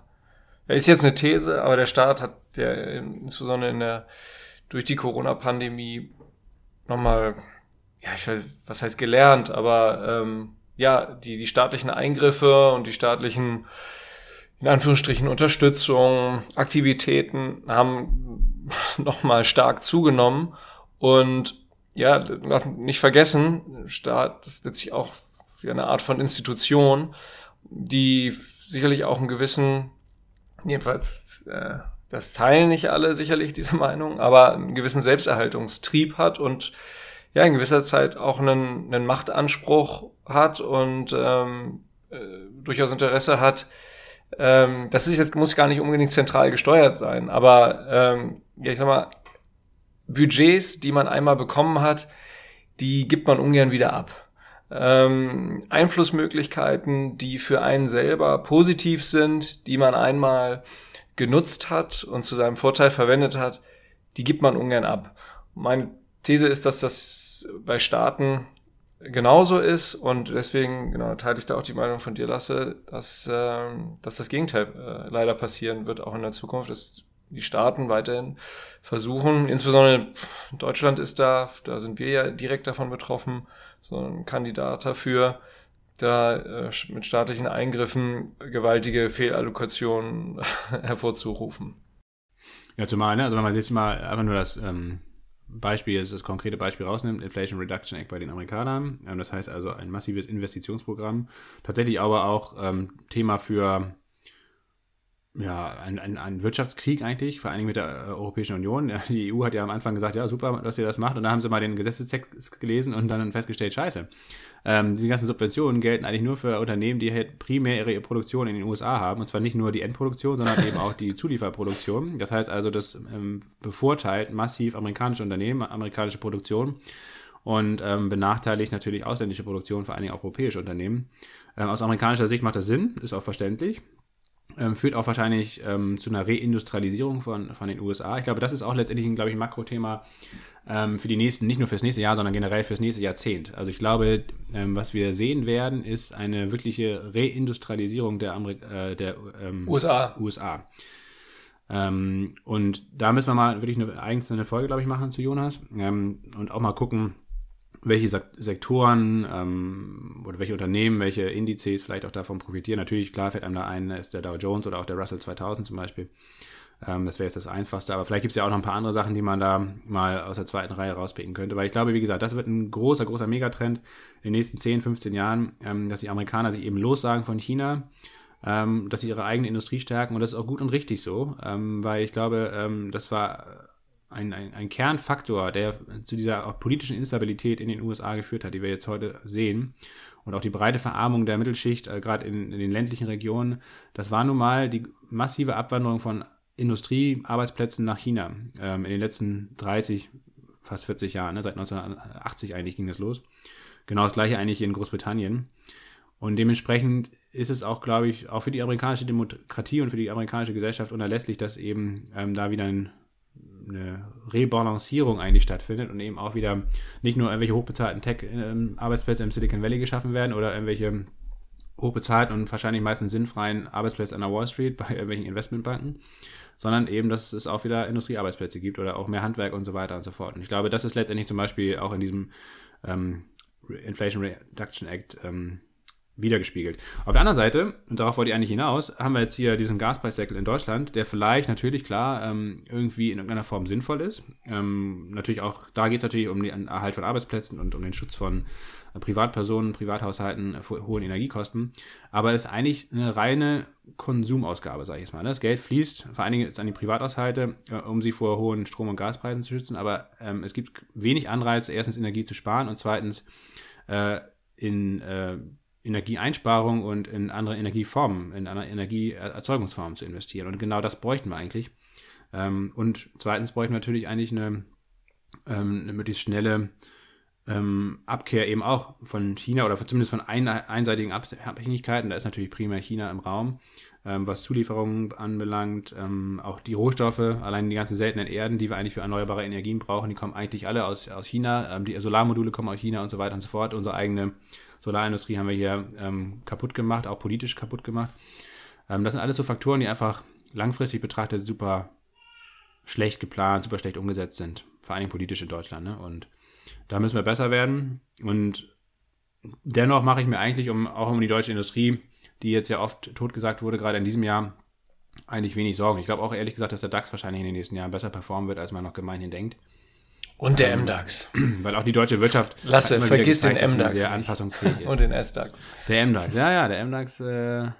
ist jetzt eine These, aber der Staat hat ja insbesondere in der durch die Corona-Pandemie nochmal, ja, ich weiß, was heißt gelernt, aber ähm, ja, die, die staatlichen Eingriffe und die staatlichen, in Anführungsstrichen, Unterstützung, Aktivitäten haben nochmal stark zugenommen. Und ja, nicht vergessen, Staat ist letztlich auch eine Art von Institution, die sicherlich auch einen gewissen, jedenfalls äh, das teilen nicht alle sicherlich diese Meinung, aber einen gewissen Selbsterhaltungstrieb hat und ja in gewisser Zeit auch einen, einen Machtanspruch hat und ähm, äh, durchaus Interesse hat. Ähm, das ist jetzt muss gar nicht unbedingt zentral gesteuert sein, aber ähm, ja ich sag mal Budgets, die man einmal bekommen hat, die gibt man ungern wieder ab. Ähm, Einflussmöglichkeiten, die für einen selber positiv sind, die man einmal genutzt hat und zu seinem Vorteil verwendet hat, die gibt man ungern ab. Meine These ist, dass das bei Staaten genauso ist und deswegen genau, teile ich da auch die Meinung von dir, Lasse, dass, äh, dass das Gegenteil äh, leider passieren wird, auch in der Zukunft, dass die Staaten weiterhin versuchen, insbesondere Deutschland ist da, da sind wir ja direkt davon betroffen, so ein Kandidat dafür, da äh, mit staatlichen Eingriffen gewaltige Fehlallokationen hervorzurufen. Ja, zumal, ne? also wenn man jetzt mal einfach nur das ähm, Beispiel, das konkrete Beispiel rausnimmt, Inflation Reduction Act bei den Amerikanern. Ähm, das heißt also ein massives Investitionsprogramm. Tatsächlich aber auch ähm, Thema für ja, ein, ein, Wirtschaftskrieg eigentlich, vor allen Dingen mit der äh, Europäischen Union. Die EU hat ja am Anfang gesagt, ja, super, dass ihr das macht. Und dann haben sie mal den Gesetzestext gelesen und dann festgestellt, scheiße. Ähm, diese ganzen Subventionen gelten eigentlich nur für Unternehmen, die halt primär ihre Produktion in den USA haben. Und zwar nicht nur die Endproduktion, sondern eben auch die Zulieferproduktion. Das heißt also, das ähm, bevorteilt massiv amerikanische Unternehmen, amerikanische Produktion. und ähm, benachteiligt natürlich ausländische Produktion, vor allen Dingen auch europäische Unternehmen. Ähm, aus amerikanischer Sicht macht das Sinn, ist auch verständlich. Ähm, führt auch wahrscheinlich ähm, zu einer Reindustrialisierung von, von den USA. Ich glaube, das ist auch letztendlich ein, glaube ich, ein Makrothema ähm, für die nächsten, nicht nur fürs nächste Jahr, sondern generell fürs nächste Jahrzehnt. Also ich glaube, ähm, was wir sehen werden, ist eine wirkliche Reindustrialisierung der, Amerik äh, der USA. USA. Ähm, und da müssen wir mal wirklich eine einzelne Folge, glaube ich, machen zu Jonas ähm, und auch mal gucken, welche Sektoren ähm, oder welche Unternehmen, welche Indizes vielleicht auch davon profitieren. Natürlich, klar fällt einem da ein, ist der Dow Jones oder auch der Russell 2000 zum Beispiel. Ähm, das wäre jetzt das Einfachste, aber vielleicht gibt es ja auch noch ein paar andere Sachen, die man da mal aus der zweiten Reihe rauspicken könnte. Weil ich glaube, wie gesagt, das wird ein großer, großer Megatrend in den nächsten 10, 15 Jahren, ähm, dass die Amerikaner sich eben lossagen von China ähm, dass sie ihre eigene Industrie stärken und das ist auch gut und richtig so, ähm, weil ich glaube, ähm, das war ein, ein, ein, Kernfaktor, der zu dieser politischen Instabilität in den USA geführt hat, die wir jetzt heute sehen. Und auch die breite Verarmung der Mittelschicht, äh, gerade in, in, den ländlichen Regionen, das war nun mal die massive Abwanderung von Industriearbeitsplätzen nach China ähm, in den letzten 30, fast 40 Jahren. Ne? Seit 1980 eigentlich ging das los. Genau das gleiche eigentlich in Großbritannien. Und dementsprechend ist es auch, glaube ich, auch für die amerikanische Demokratie und für die amerikanische Gesellschaft unerlässlich, dass eben ähm, da wieder ein, eine Rebalancierung eigentlich stattfindet und eben auch wieder nicht nur irgendwelche hochbezahlten Tech-Arbeitsplätze im Silicon Valley geschaffen werden oder irgendwelche hochbezahlten und wahrscheinlich meistens sinnfreien Arbeitsplätze an der Wall Street bei irgendwelchen Investmentbanken, sondern eben, dass es auch wieder Industriearbeitsplätze gibt oder auch mehr Handwerk und so weiter und so fort. Und ich glaube, das ist letztendlich zum Beispiel auch in diesem ähm, Inflation Reduction Act ähm, wiedergespiegelt. Auf der anderen Seite, und darauf wollte ich eigentlich hinaus, haben wir jetzt hier diesen Gaspreisdeckel in Deutschland, der vielleicht natürlich klar ähm, irgendwie in irgendeiner Form sinnvoll ist. Ähm, natürlich auch, da geht es natürlich um den Erhalt von Arbeitsplätzen und um den Schutz von äh, Privatpersonen, Privathaushalten vor hohen Energiekosten. Aber es ist eigentlich eine reine Konsumausgabe, sage ich jetzt mal. Das Geld fließt vor allen Dingen an die Privathaushalte, äh, um sie vor hohen Strom- und Gaspreisen zu schützen. Aber ähm, es gibt wenig Anreiz, erstens Energie zu sparen und zweitens äh, in äh, Energieeinsparung und in andere Energieformen, in andere Energieerzeugungsformen zu investieren. Und genau das bräuchten wir eigentlich. Ähm, und zweitens bräuchten wir natürlich eigentlich eine, ähm, eine möglichst schnelle ähm, Abkehr eben auch von China oder zumindest von ein, einseitigen Abhängigkeiten. Da ist natürlich primär China im Raum, was Zulieferungen anbelangt. Auch die Rohstoffe, allein die ganzen seltenen Erden, die wir eigentlich für erneuerbare Energien brauchen, die kommen eigentlich alle aus, aus China. Die Solarmodule kommen aus China und so weiter und so fort. Unsere eigene Solarindustrie haben wir hier ähm, kaputt gemacht, auch politisch kaputt gemacht. Ähm, das sind alles so Faktoren, die einfach langfristig betrachtet super schlecht geplant, super schlecht umgesetzt sind. Vor allem politisch in Deutschland. Ne? Und da müssen wir besser werden. Und dennoch mache ich mir eigentlich um, auch um die deutsche Industrie, die jetzt ja oft totgesagt wurde, gerade in diesem Jahr, eigentlich wenig Sorgen. Ich glaube auch ehrlich gesagt, dass der DAX wahrscheinlich in den nächsten Jahren besser performen wird, als man noch gemeinhin denkt. Und der ähm, MDAX. Weil auch die deutsche Wirtschaft. Lasse, vergiss gezeigt, den MDAX. Sehr anpassungsfähig ist. Und den SDAX. Der MDAX, ja, ja, der MDAX, äh, ja,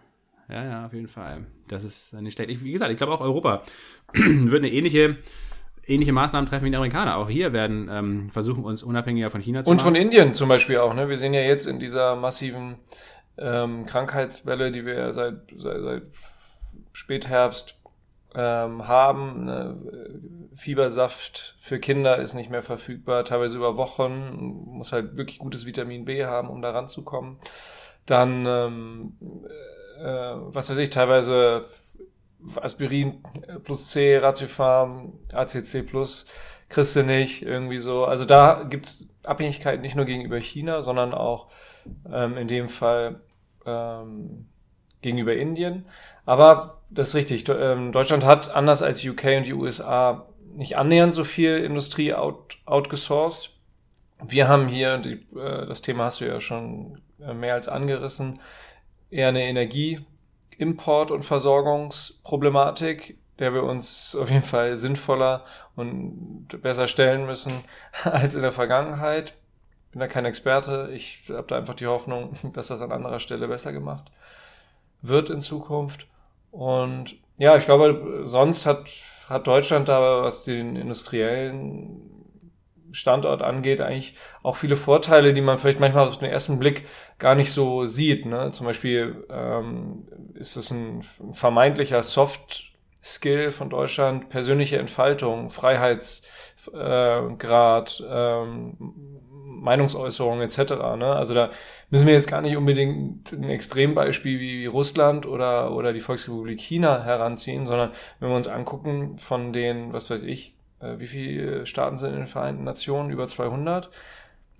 ja, auf jeden Fall. Das ist nicht schlecht. Ich, wie gesagt, ich glaube auch Europa wird eine ähnliche, ähnliche Maßnahmen treffen wie die Amerikaner. Auch hier werden ähm, versuchen, uns unabhängiger von China zu Und machen. Und von Indien zum Beispiel auch. Ne? Wir sehen ja jetzt in dieser massiven ähm, Krankheitswelle, die wir ja seit, seit, seit Spätherbst ähm, haben. Ne? Fiebersaft für Kinder ist nicht mehr verfügbar, teilweise über Wochen. Muss halt wirklich gutes Vitamin B haben, um da ranzukommen. Dann, ähm, äh, was weiß ich, teilweise Aspirin plus C, Ratiofarm, ACC plus, kriegst du nicht, irgendwie so. Also da gibt's Abhängigkeiten nicht nur gegenüber China, sondern auch ähm, in dem Fall ähm, gegenüber Indien. Aber das ist richtig. Ähm, Deutschland hat anders als UK und die USA nicht annähernd so viel Industrie out, outgesourced. Wir haben hier, die, äh, das Thema hast du ja schon äh, mehr als angerissen, eher eine Energieimport- und Versorgungsproblematik, der wir uns auf jeden Fall sinnvoller und besser stellen müssen als in der Vergangenheit. Bin da kein Experte. Ich habe da einfach die Hoffnung, dass das an anderer Stelle besser gemacht wird in Zukunft. Und ja, ich glaube, sonst hat, hat Deutschland da, was den industriellen Standort angeht, eigentlich auch viele Vorteile, die man vielleicht manchmal auf den ersten Blick gar nicht so sieht. Ne? Zum Beispiel ähm, ist es ein vermeintlicher Soft Skill von Deutschland, persönliche Entfaltung, Freiheitsgrad, äh, ähm, Meinungsäußerungen etc. Ne? Also da müssen wir jetzt gar nicht unbedingt ein Extrembeispiel wie Russland oder, oder die Volksrepublik China heranziehen, sondern wenn wir uns angucken von den, was weiß ich, äh, wie viele Staaten sind in den Vereinten Nationen? Über 200.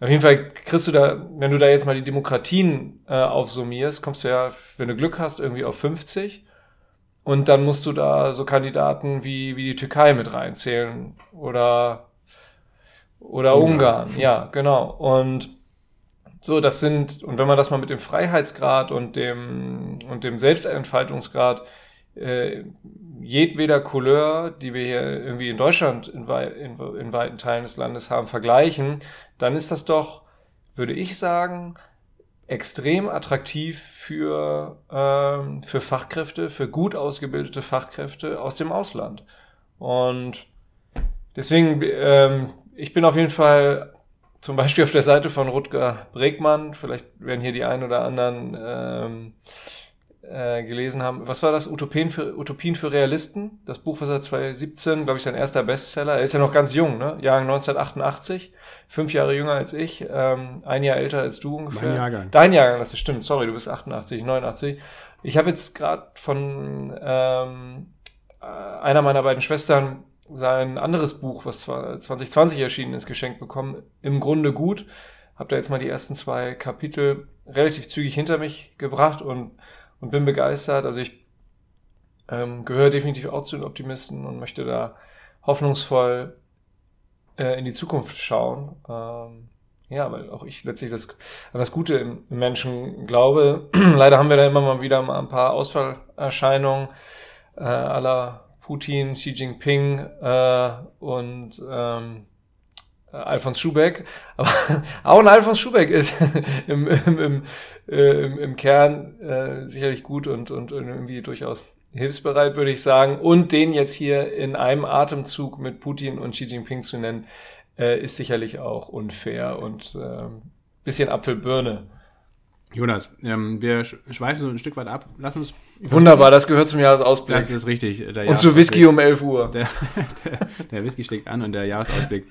Auf jeden Fall kriegst du da, wenn du da jetzt mal die Demokratien äh, aufsummierst, kommst du ja, wenn du Glück hast, irgendwie auf 50. Und dann musst du da so Kandidaten wie, wie die Türkei mit reinzählen oder, oder Ungarn. Ungarn. Ja, genau. Und so, das sind, und wenn man das mal mit dem Freiheitsgrad und dem, und dem Selbstentfaltungsgrad äh, jedweder Couleur, die wir hier irgendwie in Deutschland in, wei in, in weiten Teilen des Landes haben, vergleichen, dann ist das doch, würde ich sagen, extrem attraktiv für, ähm, für Fachkräfte, für gut ausgebildete Fachkräfte aus dem Ausland. Und deswegen, ähm, ich bin auf jeden Fall zum Beispiel auf der Seite von Rutger Bregmann, vielleicht werden hier die ein oder anderen ähm, äh, gelesen haben. Was war das? Utopien für, Utopien für Realisten. Das Buch, was er 2017, glaube ich, sein erster Bestseller. Er ist ja noch ganz jung, ne? Jahrgang 1988. Fünf Jahre jünger als ich. Ähm, ein Jahr älter als du ungefähr. Mein Jahrgang. Dein Jahrgang, das stimmt. Sorry, du bist 88, 89. Ich habe jetzt gerade von ähm, äh, einer meiner beiden Schwestern sein anderes Buch, was 2020 erschienen ist, geschenkt bekommen. Im Grunde gut. Hab da jetzt mal die ersten zwei Kapitel relativ zügig hinter mich gebracht und und bin begeistert. Also ich ähm, gehöre definitiv auch zu den Optimisten und möchte da hoffnungsvoll äh, in die Zukunft schauen. Ähm, ja, weil auch ich letztlich das, an das Gute im, im Menschen glaube. Leider haben wir da immer mal wieder mal ein paar Ausfallerscheinungen äh, aller Putin, Xi Jinping äh, und ähm, äh, Alfons Schubeck. Aber auch ein Alfons Schubeck ist im, im, im, äh, im, im Kern äh, sicherlich gut und, und irgendwie durchaus hilfsbereit, würde ich sagen. Und den jetzt hier in einem Atemzug mit Putin und Xi Jinping zu nennen, äh, ist sicherlich auch unfair und äh, bisschen Apfelbirne. Jonas, ähm, wir schweifen so ein Stück weit ab. Lass uns. Wunderbar, das gehört zum Jahresausblick. Das ist richtig. und zu Whisky um 11 Uhr. Der, der, der Whisky schlägt an und der Jahresausblick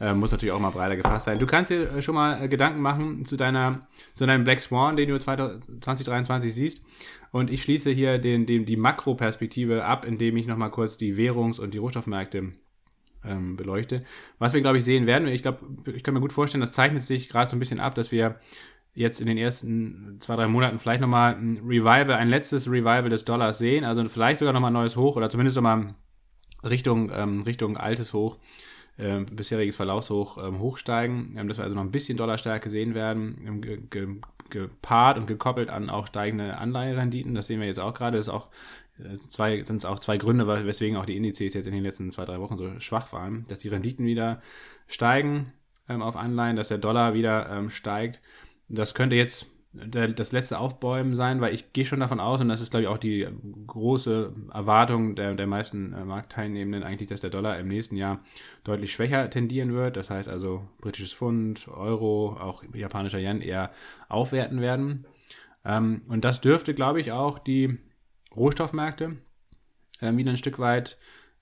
äh, muss natürlich auch mal breiter gefasst sein. Du kannst dir äh, schon mal äh, Gedanken machen zu deiner, zu deinem Black Swan, den du 2023 siehst. Und ich schließe hier den, den, die Makroperspektive ab, indem ich nochmal kurz die Währungs- und die Rohstoffmärkte ähm, beleuchte. Was wir, glaube ich, sehen werden, ich glaube, ich kann mir gut vorstellen, das zeichnet sich gerade so ein bisschen ab, dass wir jetzt in den ersten zwei, drei Monaten vielleicht nochmal ein Revival, ein letztes Revival des Dollars sehen, also vielleicht sogar nochmal ein neues Hoch oder zumindest nochmal Richtung, ähm, Richtung altes Hoch äh, bisheriges Verlaufshoch ähm, hochsteigen, ähm, dass wir also noch ein bisschen Dollarstärke sehen werden, ähm, ge ge gepaart und gekoppelt an auch steigende Anleiherenditen. Das sehen wir jetzt auch gerade. Das ist auch äh, zwei, sind es auch zwei Gründe, weswegen auch die Indizes jetzt in den letzten zwei, drei Wochen so schwach waren, dass die Renditen wieder steigen ähm, auf Anleihen, dass der Dollar wieder ähm, steigt. Das könnte jetzt das letzte Aufbäumen sein, weil ich gehe schon davon aus, und das ist, glaube ich, auch die große Erwartung der, der meisten äh, Marktteilnehmenden eigentlich, dass der Dollar im nächsten Jahr deutlich schwächer tendieren wird. Das heißt also britisches Pfund, Euro, auch japanischer Yen eher aufwerten werden. Ähm, und das dürfte, glaube ich, auch die Rohstoffmärkte äh, wieder ein Stück weit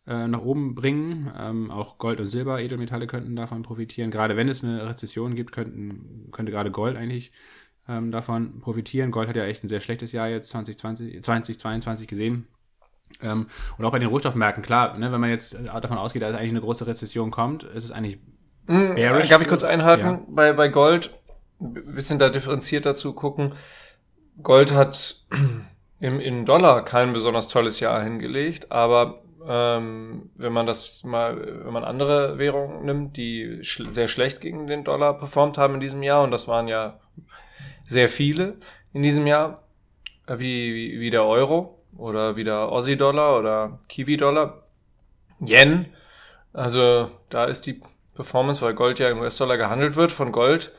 äh, nach oben bringen. Ähm, auch Gold und Silber, Edelmetalle könnten davon profitieren. Gerade wenn es eine Rezession gibt, könnten, könnte gerade Gold eigentlich ähm, davon profitieren. Gold hat ja echt ein sehr schlechtes Jahr jetzt 2020, 2022 gesehen. Ähm, und auch bei den Rohstoffmärkten, klar, ne, wenn man jetzt äh, davon ausgeht, dass eigentlich eine große Rezession kommt, ist es eigentlich mhm, bearish. Darf ich kurz einhaken? Ja. Bei, bei Gold, ein bisschen da differenziert dazu gucken. Gold hat im, in Dollar kein besonders tolles Jahr hingelegt, aber ähm, wenn man das mal, wenn man andere Währungen nimmt, die sch sehr schlecht gegen den Dollar performt haben in diesem Jahr, und das waren ja sehr viele in diesem Jahr, äh, wie, wie der Euro oder wie der Aussie-Dollar oder Kiwi-Dollar. Yen, also da ist die Performance, weil Gold ja im US-Dollar gehandelt wird, von Gold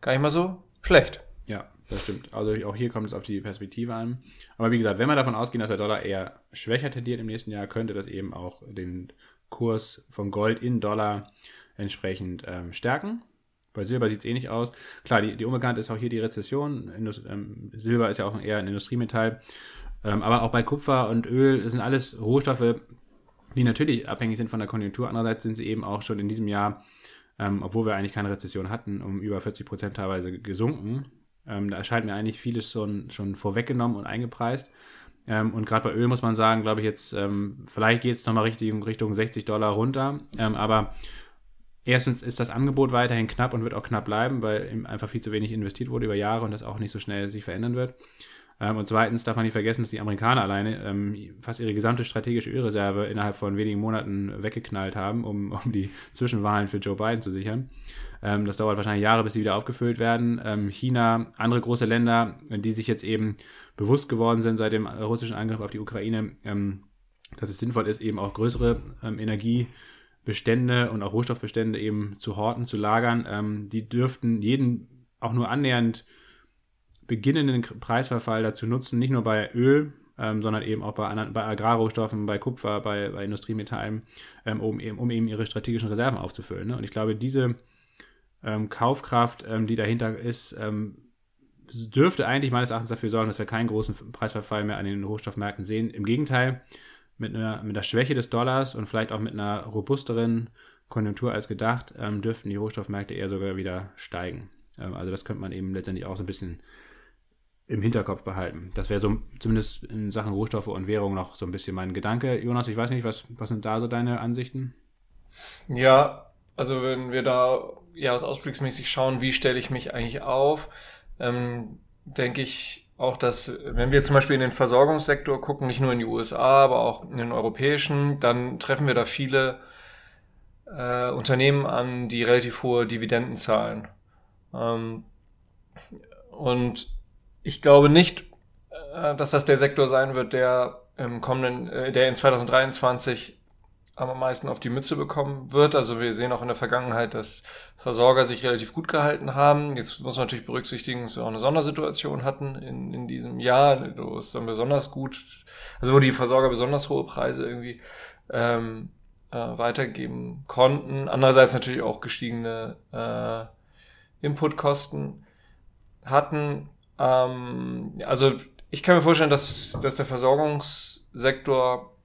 gar nicht mal so schlecht. Ja, das stimmt. Also auch hier kommt es auf die Perspektive an. Aber wie gesagt, wenn wir davon ausgehen, dass der Dollar eher schwächer tendiert im nächsten Jahr, könnte das eben auch den Kurs von Gold in Dollar entsprechend ähm, stärken. Bei Silber sieht es eh nicht aus. Klar, die, die Unbekannte ist auch hier die Rezession. Indus ähm, Silber ist ja auch eher ein Industriemetall. Ähm, aber auch bei Kupfer und Öl sind alles Rohstoffe, die natürlich abhängig sind von der Konjunktur. Andererseits sind sie eben auch schon in diesem Jahr ähm, obwohl wir eigentlich keine Rezession hatten, um über 40 Prozent teilweise gesunken. Ähm, da erscheint mir eigentlich vieles schon, schon vorweggenommen und eingepreist. Ähm, und gerade bei Öl muss man sagen, glaube ich jetzt, ähm, vielleicht geht es nochmal Richtung, Richtung 60 Dollar runter. Ähm, aber erstens ist das Angebot weiterhin knapp und wird auch knapp bleiben, weil einfach viel zu wenig investiert wurde über Jahre und das auch nicht so schnell sich verändern wird. Ähm, und zweitens darf man nicht vergessen, dass die Amerikaner alleine ähm, fast ihre gesamte strategische Ölreserve innerhalb von wenigen Monaten weggeknallt haben, um, um die Zwischenwahlen für Joe Biden zu sichern. Ähm, das dauert wahrscheinlich Jahre, bis sie wieder aufgefüllt werden. Ähm, China, andere große Länder, die sich jetzt eben bewusst geworden sind seit dem russischen Angriff auf die Ukraine, ähm, dass es sinnvoll ist, eben auch größere ähm, Energiebestände und auch Rohstoffbestände eben zu horten, zu lagern. die dürften jeden auch nur annähernd beginnenden Preisverfall dazu nutzen, nicht nur bei Öl, ähm, sondern eben auch bei, anderen, bei Agrarrohstoffen, bei Kupfer, bei, bei Industriemetallen, ähm, um, eben, um eben ihre strategischen Reserven aufzufüllen. Ne? Und ich glaube, diese ähm, Kaufkraft, ähm, die dahinter ist, ähm, dürfte eigentlich meines Erachtens dafür sorgen, dass wir keinen großen Preisverfall mehr an den Rohstoffmärkten sehen. Im Gegenteil, mit einer, mit der Schwäche des Dollars und vielleicht auch mit einer robusteren Konjunktur als gedacht, ähm, dürften die Rohstoffmärkte eher sogar wieder steigen. also das könnte man eben letztendlich auch so ein bisschen im Hinterkopf behalten. Das wäre so zumindest in Sachen Rohstoffe und Währung noch so ein bisschen mein Gedanke. Jonas, ich weiß nicht, was, was sind da so deine Ansichten? Ja, also wenn wir da jahresausblicksmäßig schauen, wie stelle ich mich eigentlich auf, ähm, denke ich auch, dass wenn wir zum Beispiel in den Versorgungssektor gucken, nicht nur in die USA, aber auch in den europäischen, dann treffen wir da viele äh, Unternehmen an, die relativ hohe Dividenden zahlen. Ähm, und ich glaube nicht, äh, dass das der Sektor sein wird, der im kommenden, äh, der in 2023 am meisten auf die Mütze bekommen wird. Also wir sehen auch in der Vergangenheit, dass Versorger sich relativ gut gehalten haben. Jetzt muss man natürlich berücksichtigen, dass wir auch eine Sondersituation hatten in, in diesem Jahr, wo es dann besonders gut, also wo die Versorger besonders hohe Preise irgendwie ähm, äh, weitergeben konnten. Andererseits natürlich auch gestiegene äh, Inputkosten hatten. Ähm, also ich kann mir vorstellen, dass, dass der Versorgungssektor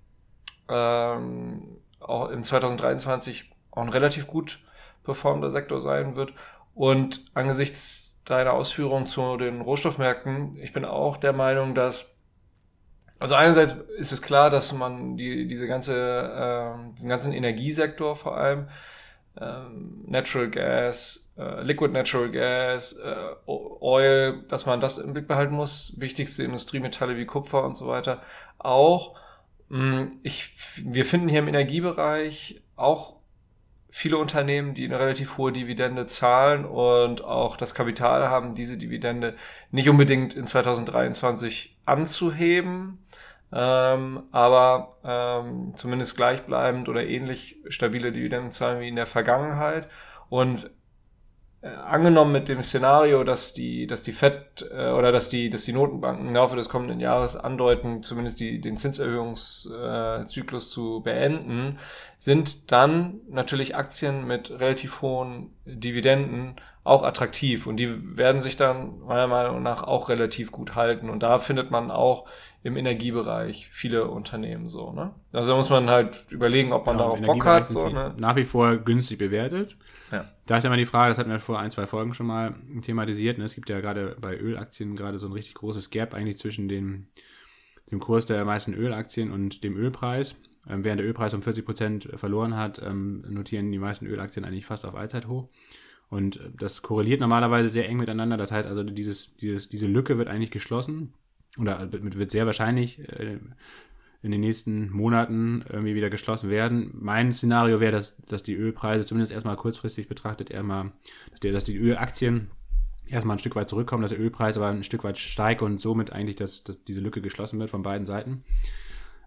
ähm, auch in 2023 auch ein relativ gut performender Sektor sein wird. Und angesichts deiner Ausführungen zu den Rohstoffmärkten, ich bin auch der Meinung, dass also einerseits ist es klar, dass man die, diese ganze, äh, diesen ganzen Energiesektor vor allem, ähm, Natural Gas, äh, Liquid Natural Gas, äh, Oil, dass man das im Blick behalten muss. Wichtigste Industriemetalle wie Kupfer und so weiter auch. Mm, ich, wir finden hier im Energiebereich auch viele Unternehmen, die eine relativ hohe Dividende zahlen und auch das Kapital haben, diese Dividende nicht unbedingt in 2023 anzuheben, ähm, aber ähm, zumindest gleichbleibend oder ähnlich stabile Dividenden zahlen wie in der Vergangenheit. Und angenommen mit dem Szenario, dass die, dass die FED äh, oder dass die, dass die Notenbanken im Laufe des kommenden Jahres andeuten, zumindest die, den Zinserhöhungszyklus äh, zu beenden, sind dann natürlich Aktien mit relativ hohen Dividenden auch attraktiv und die werden sich dann meiner Meinung nach auch relativ gut halten und da findet man auch im Energiebereich viele Unternehmen so. Ne? Also da muss man halt überlegen, ob man ja, darauf Bock hat. So, ne? Nach wie vor günstig bewertet. Ja. Da ist immer die Frage, das hatten wir vor ein, zwei Folgen schon mal thematisiert. Ne? Es gibt ja gerade bei Ölaktien gerade so ein richtig großes Gap eigentlich zwischen dem, dem Kurs der meisten Ölaktien und dem Ölpreis. Ähm, während der Ölpreis um 40 Prozent verloren hat, ähm, notieren die meisten Ölaktien eigentlich fast auf Allzeithoch. Und äh, das korreliert normalerweise sehr eng miteinander. Das heißt also, dieses, dieses, diese Lücke wird eigentlich geschlossen oder wird sehr wahrscheinlich äh, in den nächsten Monaten irgendwie wieder geschlossen werden. Mein Szenario wäre, dass, dass die Ölpreise zumindest erstmal kurzfristig betrachtet, erstmal, dass, die, dass die Ölaktien erstmal ein Stück weit zurückkommen, dass der Ölpreis aber ein Stück weit steigt und somit eigentlich dass, dass diese Lücke geschlossen wird von beiden Seiten.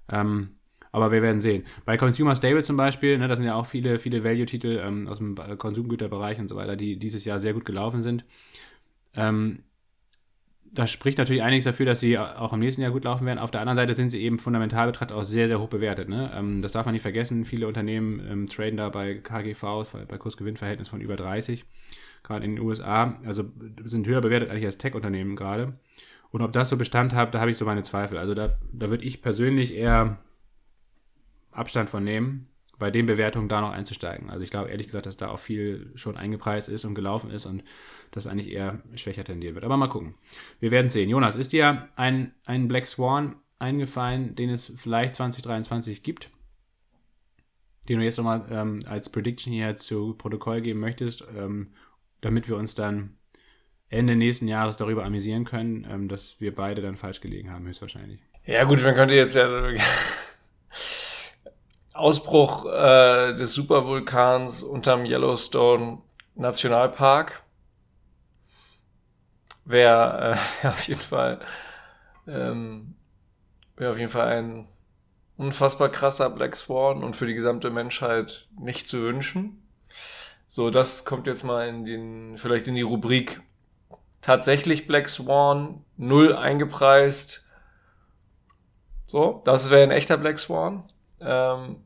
Ähm, aber wir werden sehen. Bei Consumer Stable zum Beispiel, ne, da sind ja auch viele, viele Value-Titel ähm, aus dem Konsumgüterbereich und so weiter, die dieses Jahr sehr gut gelaufen sind. Ähm, das spricht natürlich einiges dafür, dass sie auch im nächsten Jahr gut laufen werden. Auf der anderen Seite sind sie eben fundamental betrachtet auch sehr, sehr hoch bewertet. Ne? Ähm, das darf man nicht vergessen. Viele Unternehmen ähm, traden da bei KGVs, bei Kursgewinnverhältnis von über 30, gerade in den USA. Also sind höher bewertet eigentlich als Tech-Unternehmen gerade. Und ob das so Bestand hat, da habe ich so meine Zweifel. Also da, da würde ich persönlich eher Abstand von nehmen, bei den Bewertungen da noch einzusteigen. Also ich glaube ehrlich gesagt, dass da auch viel schon eingepreist ist und gelaufen ist und das eigentlich eher schwächer tendieren wird. Aber mal gucken. Wir werden sehen. Jonas, ist dir ein, ein Black Swan eingefallen, den es vielleicht 2023 gibt? Den du jetzt nochmal ähm, als Prediction hier zu Protokoll geben möchtest, ähm, damit wir uns dann Ende nächsten Jahres darüber amüsieren können, ähm, dass wir beide dann falsch gelegen haben, höchstwahrscheinlich. Ja gut, man könnte jetzt ja Ausbruch äh, des Supervulkans unterm Yellowstone Nationalpark wäre äh, auf jeden Fall ähm, wäre auf jeden Fall ein unfassbar krasser Black Swan und für die gesamte Menschheit nicht zu wünschen. So, das kommt jetzt mal in den, vielleicht in die Rubrik tatsächlich Black Swan, null eingepreist. So, das wäre ein echter Black Swan. Ähm,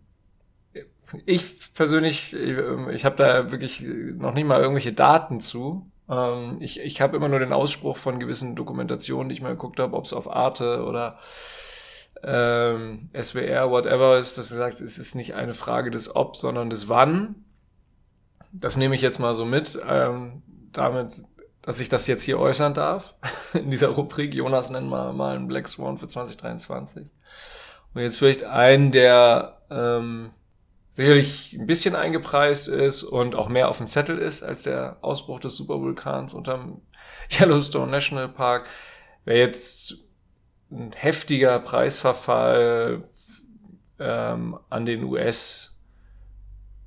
ich persönlich, ich, ich habe da wirklich noch nicht mal irgendwelche Daten zu. Ähm, ich ich habe immer nur den Ausspruch von gewissen Dokumentationen, die ich mal geguckt habe, ob es auf Arte oder ähm, SWR, whatever ist, das gesagt, es ist nicht eine Frage des Ob, sondern des Wann. Das nehme ich jetzt mal so mit, ähm, damit, dass ich das jetzt hier äußern darf, in dieser Rubrik. Jonas nennt mal, mal einen Black Swan für 2023. Und jetzt vielleicht einen, der ähm, sicherlich ein bisschen eingepreist ist und auch mehr auf dem Zettel ist als der Ausbruch des Supervulkans unterm Yellowstone National Park, wäre jetzt ein heftiger Preisverfall ähm, an den US-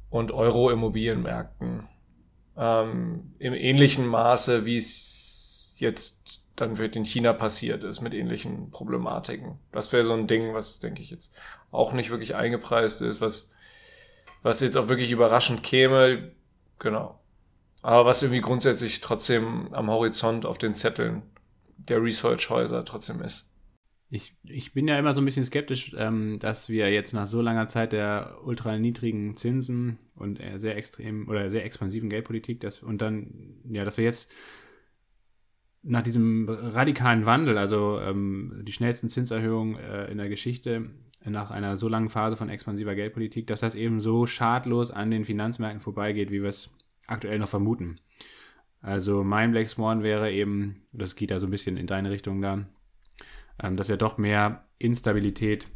und Euro-Immobilienmärkten. Ähm, Im ähnlichen Maße, wie es jetzt dann wird in China passiert ist, mit ähnlichen Problematiken. Das wäre so ein Ding, was, denke ich, jetzt auch nicht wirklich eingepreist ist, was was jetzt auch wirklich überraschend käme, genau. Aber was irgendwie grundsätzlich trotzdem am Horizont auf den Zetteln der Research-Häuser trotzdem ist. Ich, ich bin ja immer so ein bisschen skeptisch, ähm, dass wir jetzt nach so langer Zeit der ultra niedrigen Zinsen und sehr extrem oder sehr expansiven Geldpolitik, dass, und dann, ja, dass wir jetzt nach diesem radikalen Wandel, also ähm, die schnellsten Zinserhöhungen äh, in der Geschichte, nach einer so langen Phase von expansiver Geldpolitik, dass das eben so schadlos an den Finanzmärkten vorbeigeht, wie wir es aktuell noch vermuten. Also mein Black Swan wäre eben, das geht da so ein bisschen in deine Richtung da, ähm, dass wir doch mehr Instabilität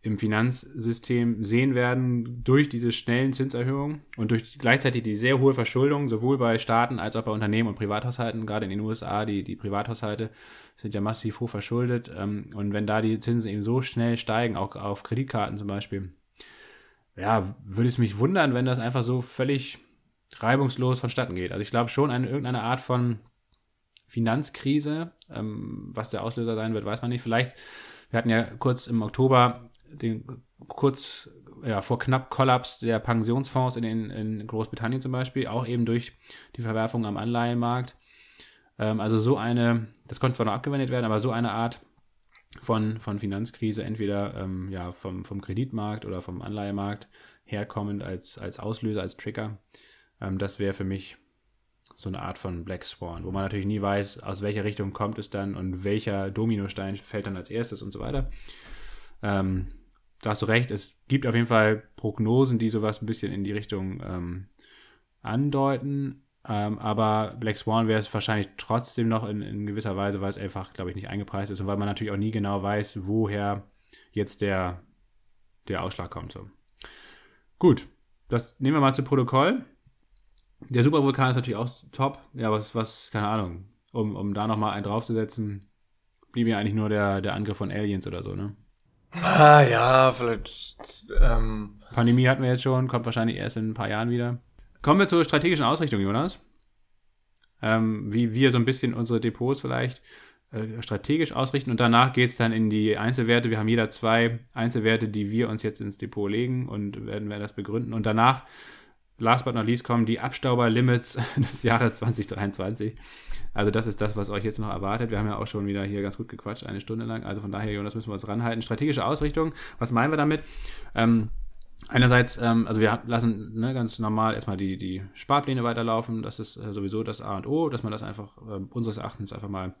im Finanzsystem sehen werden durch diese schnellen Zinserhöhungen und durch gleichzeitig die sehr hohe Verschuldung, sowohl bei Staaten als auch bei Unternehmen und Privathaushalten, gerade in den USA, die, die Privathaushalte sind ja massiv hoch verschuldet. Ähm, und wenn da die Zinsen eben so schnell steigen, auch auf Kreditkarten zum Beispiel, ja, würde es mich wundern, wenn das einfach so völlig reibungslos vonstatten geht. Also ich glaube schon eine irgendeine Art von Finanzkrise, ähm, was der Auslöser sein wird, weiß man nicht. Vielleicht, wir hatten ja kurz im Oktober den kurz ja, vor knapp Kollaps der Pensionsfonds in, den, in Großbritannien zum Beispiel, auch eben durch die Verwerfung am Anleihenmarkt. Ähm, also so eine, das konnte zwar noch abgewendet werden, aber so eine Art von, von Finanzkrise, entweder ähm, ja, vom, vom Kreditmarkt oder vom Anleihemarkt herkommend als, als Auslöser, als Trigger, ähm, das wäre für mich so eine Art von Black Swan, wo man natürlich nie weiß, aus welcher Richtung kommt es dann und welcher Dominostein fällt dann als erstes und so weiter. Ähm, da hast du recht, es gibt auf jeden Fall Prognosen, die sowas ein bisschen in die Richtung ähm, andeuten. Ähm, aber Black Swan wäre es wahrscheinlich trotzdem noch in, in, gewisser Weise, weil es einfach, glaube ich, nicht eingepreist ist und weil man natürlich auch nie genau weiß, woher jetzt der, der Ausschlag kommt. So. Gut, das nehmen wir mal zu Protokoll. Der Supervulkan ist natürlich auch top. Ja, was, was, keine Ahnung, um, um da nochmal einen draufzusetzen, blieb ja eigentlich nur der, der Angriff von Aliens oder so, ne? Ah ja, vielleicht. Ähm, Pandemie hatten wir jetzt schon, kommt wahrscheinlich erst in ein paar Jahren wieder. Kommen wir zur strategischen Ausrichtung, Jonas. Ähm, wie wir so ein bisschen unsere Depots vielleicht äh, strategisch ausrichten und danach geht es dann in die Einzelwerte. Wir haben jeder zwei Einzelwerte, die wir uns jetzt ins Depot legen und werden wir das begründen. Und danach last but not least kommen die Abstauber-Limits des Jahres 2023. Also das ist das, was euch jetzt noch erwartet. Wir haben ja auch schon wieder hier ganz gut gequatscht, eine Stunde lang. Also von daher, Jonas, müssen wir uns ranhalten. Strategische Ausrichtung, was meinen wir damit? Ähm, einerseits, ähm, also wir lassen ne, ganz normal erstmal die, die Sparpläne weiterlaufen. Das ist äh, sowieso das A und O, dass man das einfach äh, unseres Erachtens einfach mal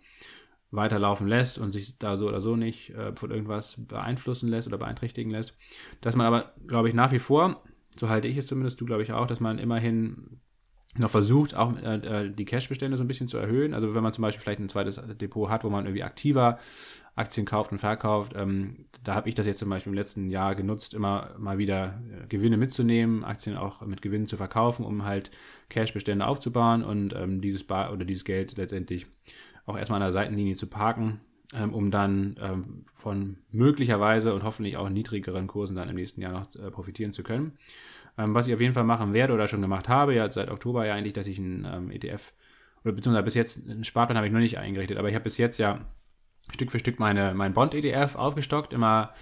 weiterlaufen lässt und sich da so oder so nicht äh, von irgendwas beeinflussen lässt oder beeinträchtigen lässt. Dass man aber, glaube ich, nach wie vor, so halte ich es zumindest, du glaube ich auch, dass man immerhin noch versucht, auch äh, äh, die Cash-Bestände so ein bisschen zu erhöhen. Also wenn man zum Beispiel vielleicht ein zweites Depot hat, wo man irgendwie aktiver Aktien kauft und verkauft, ähm, da habe ich das jetzt zum Beispiel im letzten Jahr genutzt, immer mal wieder äh, Gewinne mitzunehmen, Aktien auch mit Gewinnen zu verkaufen, um halt Cash-Bestände aufzubauen und ähm, dieses Bar oder dieses Geld letztendlich auch erstmal an der Seitenlinie zu parken, ähm, um dann ähm, von möglicherweise und hoffentlich auch niedrigeren Kursen dann im nächsten Jahr noch äh, profitieren zu können. Ähm, was ich auf jeden Fall machen werde oder schon gemacht habe, ja seit Oktober ja eigentlich, dass ich einen ähm, ETF oder beziehungsweise bis jetzt einen Sparplan habe ich noch nicht eingerichtet, aber ich habe bis jetzt ja Stück für Stück meine, mein Bond-ETF aufgestockt, immer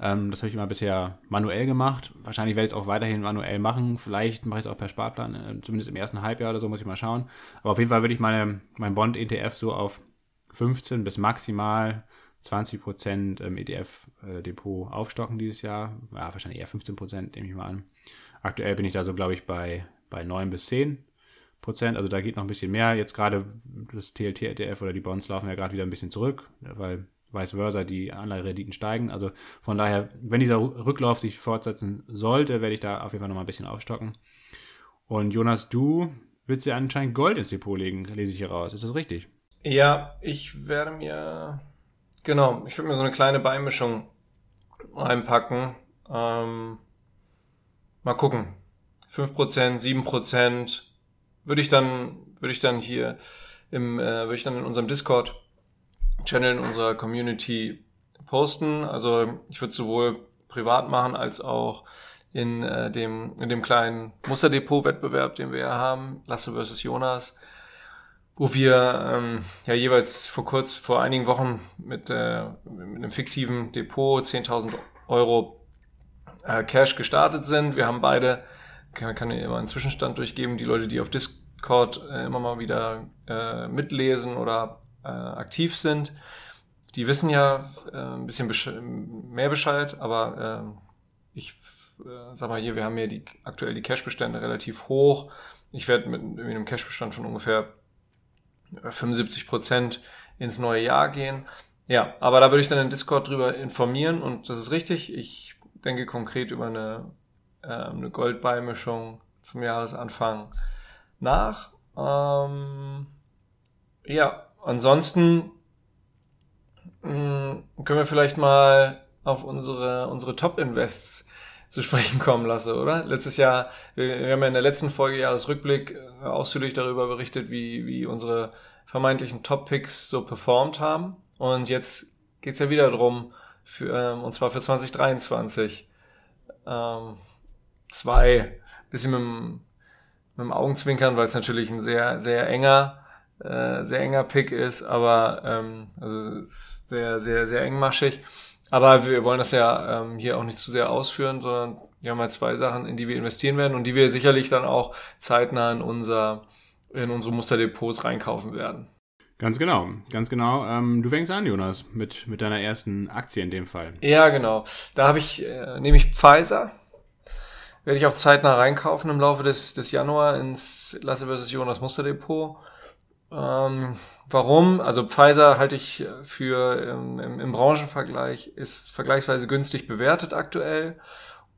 ähm, das habe ich immer bisher manuell gemacht. Wahrscheinlich werde ich es auch weiterhin manuell machen. Vielleicht mache ich es auch per Sparplan, äh, zumindest im ersten Halbjahr oder so, muss ich mal schauen. Aber auf jeden Fall würde ich meine, mein Bond-ETF so auf 15 bis maximal 20 Prozent ähm, ETF-Depot aufstocken dieses Jahr. Ja, wahrscheinlich eher 15 Prozent, nehme ich mal an. Aktuell bin ich da so, glaube ich, bei, bei 9 bis 10 Prozent. Also da geht noch ein bisschen mehr. Jetzt gerade das TLT-ETF oder die Bonds laufen ja gerade wieder ein bisschen zurück, weil vice versa die Anleiherenditen steigen. Also von daher, wenn dieser Rücklauf sich fortsetzen sollte, werde ich da auf jeden Fall noch mal ein bisschen aufstocken. Und Jonas, du willst ja anscheinend Gold ins Depot legen, lese ich hier raus. Ist das richtig? Ja, ich werde mir, genau, ich würde mir so eine kleine Beimischung einpacken. Ähm, mal gucken. 5%, 7% würde ich dann, würde ich dann hier im, äh, würde ich dann in unserem Discord Channel in unserer Community posten. Also ich würde sowohl privat machen als auch in äh, dem in dem kleinen Musterdepot-Wettbewerb, den wir ja haben, Lasse versus Jonas, wo wir ähm, ja jeweils vor kurz vor einigen Wochen mit, äh, mit einem fiktiven Depot 10.000 Euro äh, Cash gestartet sind. Wir haben beide kann, kann ich immer einen Zwischenstand durchgeben. Die Leute, die auf Discord äh, immer mal wieder äh, mitlesen oder äh, aktiv sind. Die wissen ja äh, ein bisschen besch mehr Bescheid, aber äh, ich äh, sag mal hier, wir haben hier die, aktuell die Cash-Bestände relativ hoch. Ich werde mit, mit einem Cash-Bestand von ungefähr 75 äh, Prozent ins neue Jahr gehen. Ja, aber da würde ich dann in Discord drüber informieren und das ist richtig. Ich denke konkret über eine, äh, eine Goldbeimischung zum Jahresanfang nach. Ähm, ja, ansonsten mh, hm, können wir vielleicht mal auf unsere, unsere Top-Invests zu sprechen kommen lassen, oder? Letztes Jahr, wir, wir haben ja in der letzten Folge Jahresrückblick äh, ausführlich darüber berichtet, wie, wie unsere vermeintlichen Top-Picks so performt haben. Und jetzt geht's ja wieder drum, für, ähm, und zwar für 2023. Ähm, zwei, bisschen mit dem, mit dem Augenzwinkern, weil es natürlich ein sehr, sehr enger äh, sehr enger Pick ist, aber ähm, also sehr, sehr, sehr engmaschig. Aber wir wollen das ja ähm, hier auch nicht zu sehr ausführen, sondern wir haben halt zwei Sachen, in die wir investieren werden und die wir sicherlich dann auch zeitnah in unser in unsere Musterdepots reinkaufen werden. Ganz genau, ganz genau. Ähm, du fängst an, Jonas, mit, mit deiner ersten Aktie in dem Fall. Ja, genau. Da habe ich, äh, nehme ich Pfizer. Werde ich auch zeitnah reinkaufen im Laufe des, des Januar ins Lasse vs. Jonas Musterdepot. Ähm, warum? Also Pfizer halte ich für ähm, im, im Branchenvergleich ist vergleichsweise günstig bewertet aktuell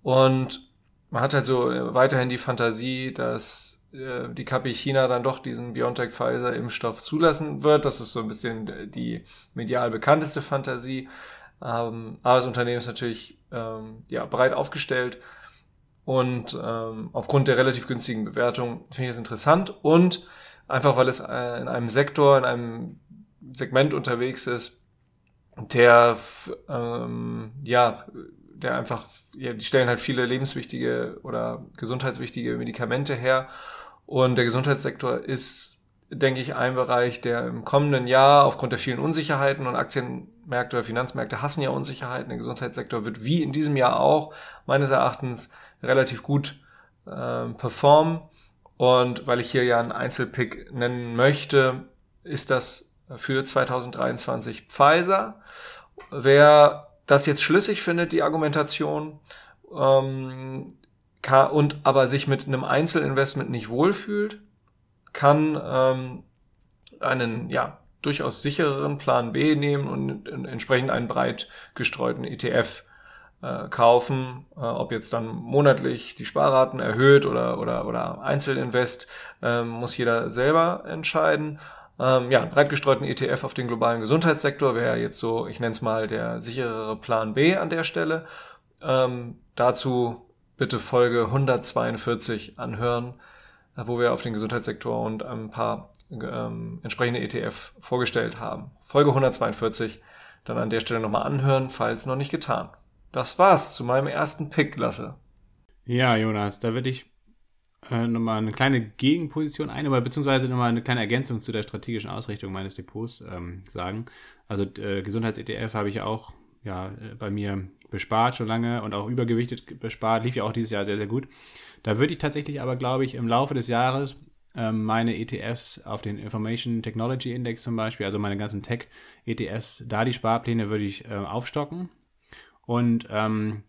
und man hat halt so äh, weiterhin die Fantasie, dass äh, die KP China dann doch diesen BioNTech Pfizer Impfstoff zulassen wird. Das ist so ein bisschen die medial bekannteste Fantasie. Ähm, aber das Unternehmen ist natürlich ähm, ja, breit aufgestellt und ähm, aufgrund der relativ günstigen Bewertung finde ich das interessant und einfach weil es äh, in einem Sektor, in einem Segment unterwegs ist, der ähm, ja, der einfach, ja, die stellen halt viele lebenswichtige oder gesundheitswichtige Medikamente her. Und der Gesundheitssektor ist, denke ich, ein Bereich, der im kommenden Jahr aufgrund der vielen Unsicherheiten und Aktienmärkte oder Finanzmärkte hassen ja Unsicherheiten. Der Gesundheitssektor wird wie in diesem Jahr auch meines Erachtens relativ gut äh, performen. Und weil ich hier ja einen Einzelpick nennen möchte, ist das für 2023 Pfizer. Wer das jetzt schlüssig findet, die Argumentation, ähm, und aber sich mit einem Einzelinvestment nicht wohlfühlt, kann ähm, einen ja, durchaus sichereren Plan B nehmen und entsprechend einen breit gestreuten ETF äh, kaufen, äh, ob jetzt dann monatlich die Sparraten erhöht oder, oder, oder Einzelinvest, äh, muss jeder selber entscheiden. Ähm, ja, einen breit gestreuten ETF auf den globalen Gesundheitssektor wäre jetzt so, ich nenne es mal der sicherere Plan B an der Stelle. Ähm, dazu bitte Folge 142 anhören, äh, wo wir auf den Gesundheitssektor und ein paar ähm, entsprechende ETF vorgestellt haben. Folge 142 dann an der Stelle nochmal anhören, falls noch nicht getan. Das war's zu meinem ersten Pick, Lasse. Ja, Jonas, da würde ich äh, nochmal eine kleine Gegenposition ein, aber beziehungsweise nochmal eine kleine Ergänzung zu der strategischen Ausrichtung meines Depots ähm, sagen. Also äh, Gesundheits-ETF habe ich auch ja, äh, bei mir bespart schon lange und auch übergewichtet bespart. Lief ja auch dieses Jahr sehr, sehr gut. Da würde ich tatsächlich aber, glaube ich, im Laufe des Jahres ähm, meine ETFs auf den Information Technology Index zum Beispiel, also meine ganzen Tech-ETFs, da die Sparpläne würde ich äh, aufstocken und ähm,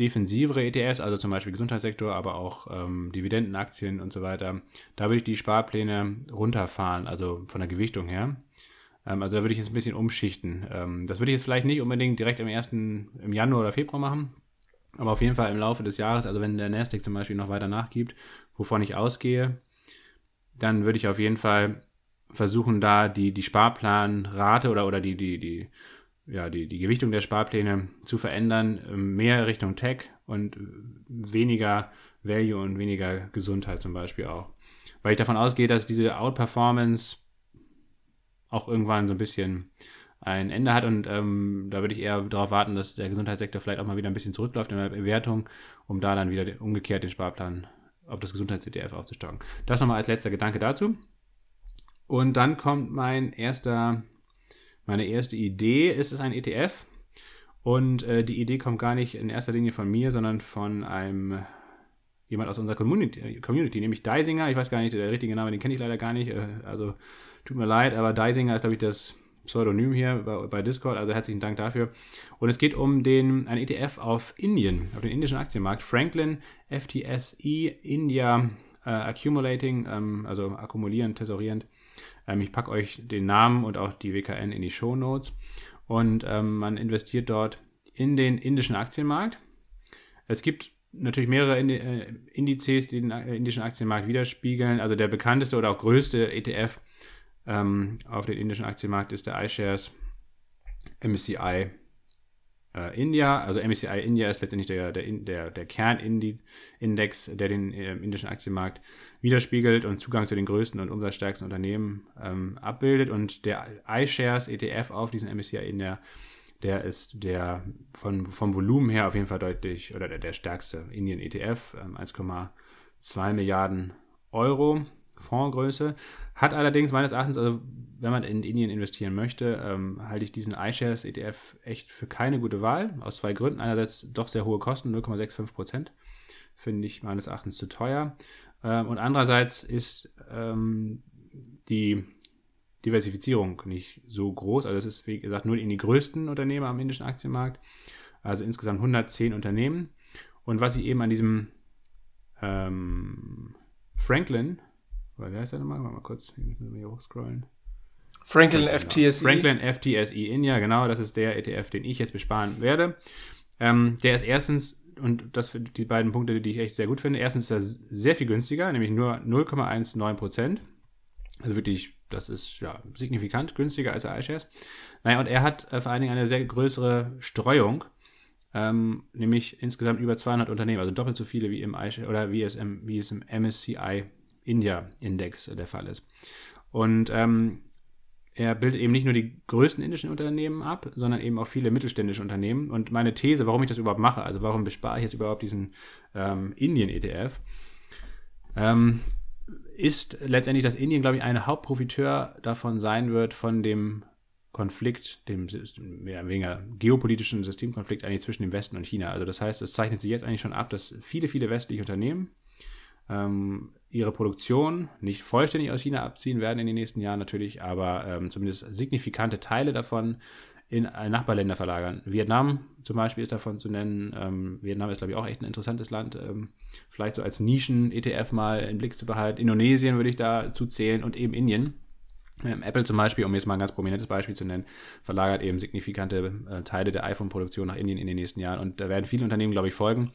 defensivere ETFs, also zum Beispiel Gesundheitssektor, aber auch ähm, Dividendenaktien und so weiter, da würde ich die Sparpläne runterfahren, also von der Gewichtung her. Ähm, also da würde ich jetzt ein bisschen umschichten. Ähm, das würde ich jetzt vielleicht nicht unbedingt direkt im ersten, im Januar oder Februar machen, aber auf jeden Fall im Laufe des Jahres, also wenn der Nasdaq zum Beispiel noch weiter nachgibt, wovon ich ausgehe, dann würde ich auf jeden Fall versuchen, da die, die Sparplanrate oder, oder die, die, die, ja, die, die Gewichtung der Sparpläne zu verändern, ähm, mehr Richtung Tech und weniger Value und weniger Gesundheit zum Beispiel auch. Weil ich davon ausgehe, dass diese Outperformance auch irgendwann so ein bisschen ein Ende hat und ähm, da würde ich eher darauf warten, dass der Gesundheitssektor vielleicht auch mal wieder ein bisschen zurückläuft in der Bewertung, um da dann wieder umgekehrt den Sparplan auf das Gesundheits-ETF aufzustocken. Das nochmal als letzter Gedanke dazu. Und dann kommt mein erster, meine erste Idee. Ist es ein ETF? Und äh, die Idee kommt gar nicht in erster Linie von mir, sondern von einem jemand aus unserer Community, Community, nämlich Deisinger. Ich weiß gar nicht, der richtige Name, den kenne ich leider gar nicht. Äh, also tut mir leid, aber Deisinger ist, glaube ich, das Pseudonym hier bei, bei, Discord, also herzlichen Dank dafür. Und es geht um den, ein ETF auf Indien, auf den indischen Aktienmarkt. Franklin FTSE India äh, Accumulating, ähm, also akkumulierend, tesorierend. Ähm, ich packe euch den Namen und auch die WKN in die Show Notes. Und ähm, man investiert dort in den indischen Aktienmarkt. Es gibt natürlich mehrere äh, Indizes, die den äh, indischen Aktienmarkt widerspiegeln. Also der bekannteste oder auch größte ETF ähm, auf den indischen Aktienmarkt ist der iShares MSCI äh, India. Also MSCI India ist letztendlich der, der, der, der Kernindex, der den äh, indischen Aktienmarkt widerspiegelt und Zugang zu den größten und umsatzstärksten Unternehmen ähm, abbildet. Und der iShares ETF auf diesen MSCI India, der ist der von, vom Volumen her auf jeden Fall deutlich oder der, der stärkste Indien ETF, ähm, 1,2 Milliarden Euro. Fondsgröße. Hat allerdings meines Erachtens, also wenn man in Indien investieren möchte, ähm, halte ich diesen iShares ETF echt für keine gute Wahl. Aus zwei Gründen. Einerseits doch sehr hohe Kosten, 0,65 Prozent. Finde ich meines Erachtens zu teuer. Ähm, und andererseits ist ähm, die Diversifizierung nicht so groß. Also es ist, wie gesagt, nur in die größten Unternehmen am indischen Aktienmarkt. Also insgesamt 110 Unternehmen. Und was ich eben an diesem ähm, Franklin wie heißt der nochmal? Mal kurz, müssen wir hier hochscrollen. Franklin genau. FTSE. Franklin FTSE India, genau, das ist der ETF, den ich jetzt besparen werde. Ähm, der ist erstens, und das sind die beiden Punkte, die ich echt sehr gut finde, erstens ist er sehr viel günstiger, nämlich nur 0,19 Prozent. Also wirklich, das ist ja signifikant günstiger als der iShares. Naja, und er hat äh, vor allen Dingen eine sehr größere Streuung, ähm, nämlich insgesamt über 200 Unternehmen, also doppelt so viele wie im iShares oder wie es im, wie es im MSCI India-Index der Fall ist. Und ähm, er bildet eben nicht nur die größten indischen Unternehmen ab, sondern eben auch viele mittelständische Unternehmen. Und meine These, warum ich das überhaupt mache, also warum bespare ich jetzt überhaupt diesen ähm, Indien-ETF, ähm, ist letztendlich, dass Indien, glaube ich, ein Hauptprofiteur davon sein wird, von dem Konflikt, dem mehr oder weniger geopolitischen Systemkonflikt eigentlich zwischen dem Westen und China. Also das heißt, es zeichnet sich jetzt eigentlich schon ab, dass viele, viele westliche Unternehmen ähm, ihre Produktion nicht vollständig aus China abziehen werden in den nächsten Jahren natürlich, aber ähm, zumindest signifikante Teile davon in Nachbarländer verlagern. Vietnam zum Beispiel ist davon zu nennen. Ähm, Vietnam ist, glaube ich, auch echt ein interessantes Land. Ähm, vielleicht so als Nischen-ETF mal im Blick zu behalten. Indonesien würde ich dazu zählen und eben Indien. Ähm, Apple zum Beispiel, um jetzt mal ein ganz prominentes Beispiel zu nennen, verlagert eben signifikante äh, Teile der iPhone-Produktion nach Indien in den nächsten Jahren. Und da werden viele Unternehmen, glaube ich, folgen.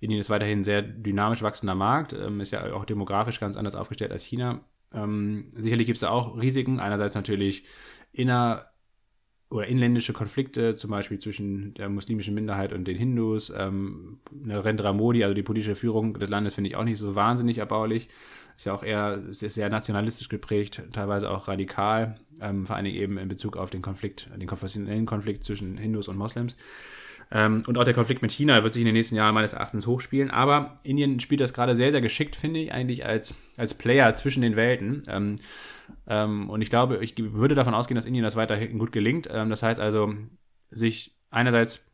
Indien ist weiterhin ein sehr dynamisch wachsender Markt, ähm, ist ja auch demografisch ganz anders aufgestellt als China. Ähm, sicherlich gibt es da auch Risiken. Einerseits natürlich inner- oder inländische Konflikte, zum Beispiel zwischen der muslimischen Minderheit und den Hindus. Ähm, Rendra Modi, also die politische Führung des Landes, finde ich auch nicht so wahnsinnig erbaulich. Ist ja auch eher sehr nationalistisch geprägt, teilweise auch radikal, ähm, vor allem eben in Bezug auf den Konflikt, den konfessionellen Konflikt zwischen Hindus und Moslems. Ähm, und auch der Konflikt mit China wird sich in den nächsten Jahren meines Erachtens hochspielen. Aber Indien spielt das gerade sehr, sehr geschickt, finde ich, eigentlich als, als Player zwischen den Welten. Ähm, ähm, und ich glaube, ich würde davon ausgehen, dass Indien das weiterhin gut gelingt. Ähm, das heißt also, sich einerseits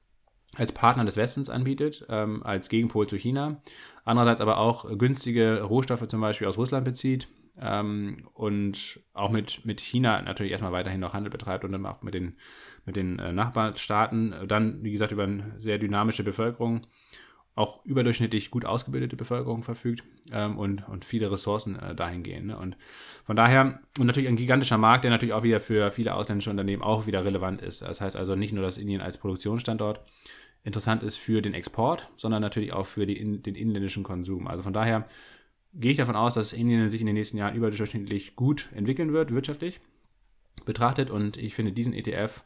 als Partner des Westens anbietet, ähm, als Gegenpol zu China, andererseits aber auch günstige Rohstoffe zum Beispiel aus Russland bezieht ähm, und auch mit, mit China natürlich erstmal weiterhin noch Handel betreibt und dann auch mit den, mit den äh, Nachbarstaaten. Dann, wie gesagt, über eine sehr dynamische Bevölkerung, auch überdurchschnittlich gut ausgebildete Bevölkerung verfügt ähm, und, und viele Ressourcen äh, dahin gehen. Ne? Und von daher, und natürlich ein gigantischer Markt, der natürlich auch wieder für viele ausländische Unternehmen auch wieder relevant ist. Das heißt also nicht nur, dass Indien als Produktionsstandort interessant ist für den Export, sondern natürlich auch für die, den inländischen Konsum. Also von daher gehe ich davon aus, dass Indien sich in den nächsten Jahren überdurchschnittlich gut entwickeln wird, wirtschaftlich betrachtet. Und ich finde diesen ETF,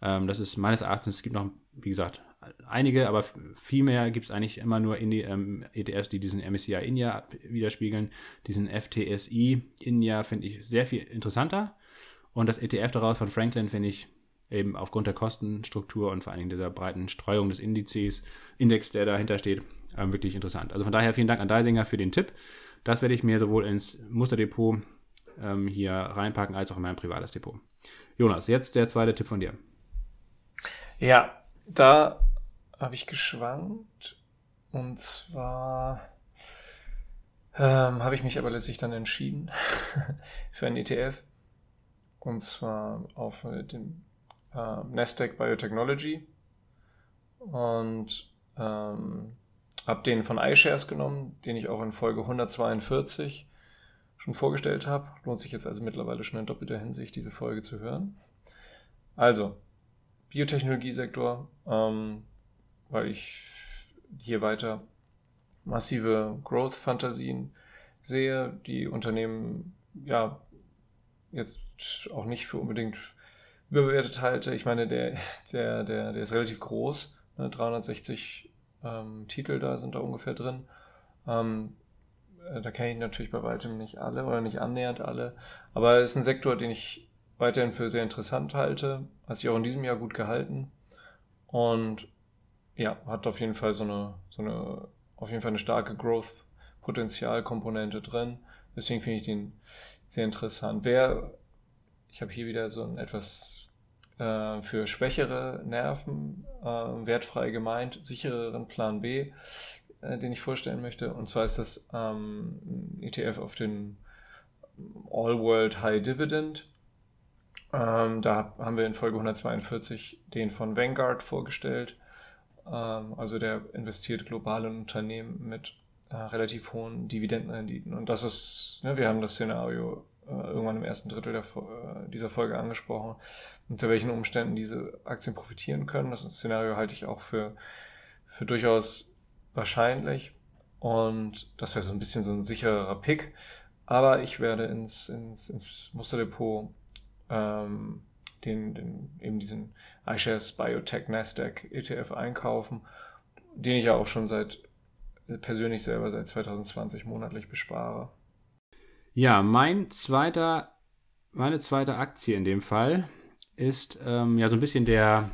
ähm, das ist meines Erachtens, es gibt noch, wie gesagt, einige, aber viel mehr gibt es eigentlich immer nur in die ähm, ETFs, die diesen MSCI India widerspiegeln. Diesen FTSI India finde ich sehr viel interessanter. Und das ETF daraus von Franklin finde ich eben aufgrund der Kostenstruktur und vor allen Dingen dieser breiten Streuung des Indizes, Index, der dahinter steht, ähm, wirklich interessant. Also von daher vielen Dank an Deisinger für den Tipp. Das werde ich mir sowohl ins Musterdepot ähm, hier reinpacken, als auch in mein privates Depot. Jonas, jetzt der zweite Tipp von dir. Ja, da habe ich geschwankt. Und zwar ähm, habe ich mich aber letztlich dann entschieden für einen ETF. Und zwar auf den äh, Nasdaq Biotechnology. Und ähm, habe den von iShares genommen, den ich auch in Folge 142 schon vorgestellt habe. Lohnt sich jetzt also mittlerweile schon in doppelter Hinsicht, diese Folge zu hören. Also, Biotechnologiesektor, ähm, weil ich hier weiter massive Growth-Fantasien sehe, die Unternehmen ja jetzt auch nicht für unbedingt überbewertet halte. Ich meine, der, der, der, der ist relativ groß, ne? 360 ähm, Titel da sind da ungefähr drin. Ähm, äh, da kenne ich natürlich bei weitem nicht alle oder nicht annähernd alle, aber es ist ein Sektor, den ich weiterhin für sehr interessant halte, hat sich auch in diesem Jahr gut gehalten und ja, hat auf jeden Fall so eine, so eine, auf jeden Fall eine starke Growth-Potenzial-Komponente drin. Deswegen finde ich den sehr interessant. Wer, ich habe hier wieder so ein etwas äh, für schwächere Nerven, äh, wertfrei gemeint, sichereren Plan B, äh, den ich vorstellen möchte. Und zwar ist das ähm, ETF auf den All World High Dividend. Ähm, da haben wir in Folge 142 den von Vanguard vorgestellt. Ähm, also der investiert global in Unternehmen mit äh, relativ hohen Dividendenrenditen. Und das ist, ne, wir haben das Szenario äh, irgendwann im ersten Drittel der, äh, dieser Folge angesprochen, unter welchen Umständen diese Aktien profitieren können. Das Szenario halte ich auch für, für durchaus wahrscheinlich. Und das wäre so ein bisschen so ein sicherer Pick. Aber ich werde ins, ins, ins Musterdepot ähm, den, den, eben diesen iShares Biotech Nasdaq ETF einkaufen, den ich ja auch schon seit persönlich selber seit 2020 monatlich bespare. Ja, mein zweiter, meine zweite Aktie in dem Fall ist ähm, ja so ein bisschen der,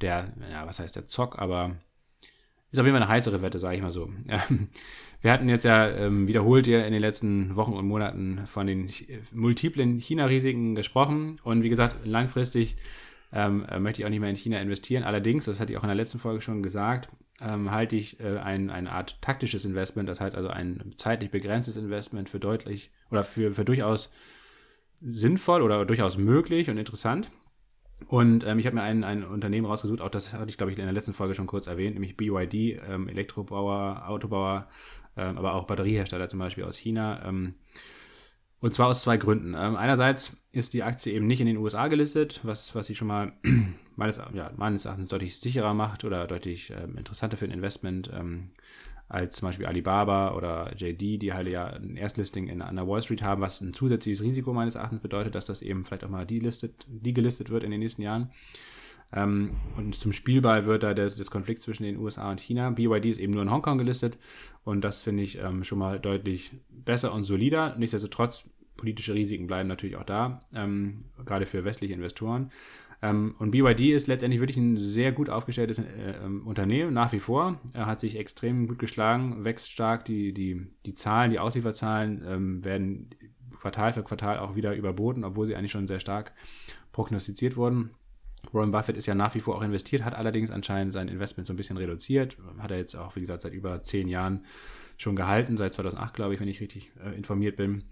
der, ja, was heißt der Zock, aber ist auf jeden Fall eine heißere Wette, sage ich mal so. Wir hatten jetzt ja ähm, wiederholt ja in den letzten Wochen und Monaten von den multiplen China-Risiken gesprochen und wie gesagt, langfristig ähm, äh, möchte ich auch nicht mehr in China investieren. Allerdings, das hatte ich auch in der letzten Folge schon gesagt, ähm, halte ich äh, ein, eine Art taktisches Investment, das heißt also ein zeitlich begrenztes Investment für deutlich oder für, für durchaus sinnvoll oder durchaus möglich und interessant. Und ähm, ich habe mir ein, ein Unternehmen rausgesucht, auch das hatte ich, glaube ich, in der letzten Folge schon kurz erwähnt, nämlich BYD, ähm, Elektrobauer, Autobauer, ähm, aber auch Batteriehersteller zum Beispiel aus China. Ähm, Und zwar aus zwei Gründen. Ähm, einerseits ist die Aktie eben nicht in den USA gelistet, was, was sie schon mal meines, ja, meines Erachtens deutlich sicherer macht oder deutlich ähm, interessanter für ein Investment als zum Beispiel Alibaba oder JD, die halt ja ein Erstlisting in, an der Wall Street haben, was ein zusätzliches Risiko meines Erachtens bedeutet, dass das eben vielleicht auch mal die, listet, die gelistet wird in den nächsten Jahren. Ähm, und zum Spielball wird da der, das Konflikt zwischen den USA und China. BYD ist eben nur in Hongkong gelistet und das finde ich ähm, schon mal deutlich besser und solider. Nichtsdestotrotz, politische Risiken bleiben natürlich auch da, ähm, gerade für westliche Investoren. Ähm, und BYD ist letztendlich wirklich ein sehr gut aufgestelltes äh, ähm, Unternehmen, nach wie vor. Er hat sich extrem gut geschlagen, wächst stark. Die, die, die Zahlen, die Auslieferzahlen ähm, werden Quartal für Quartal auch wieder überboten, obwohl sie eigentlich schon sehr stark prognostiziert wurden. Warren Buffett ist ja nach wie vor auch investiert, hat allerdings anscheinend sein Investment so ein bisschen reduziert. Hat er jetzt auch, wie gesagt, seit über zehn Jahren schon gehalten, seit 2008, glaube ich, wenn ich richtig äh, informiert bin.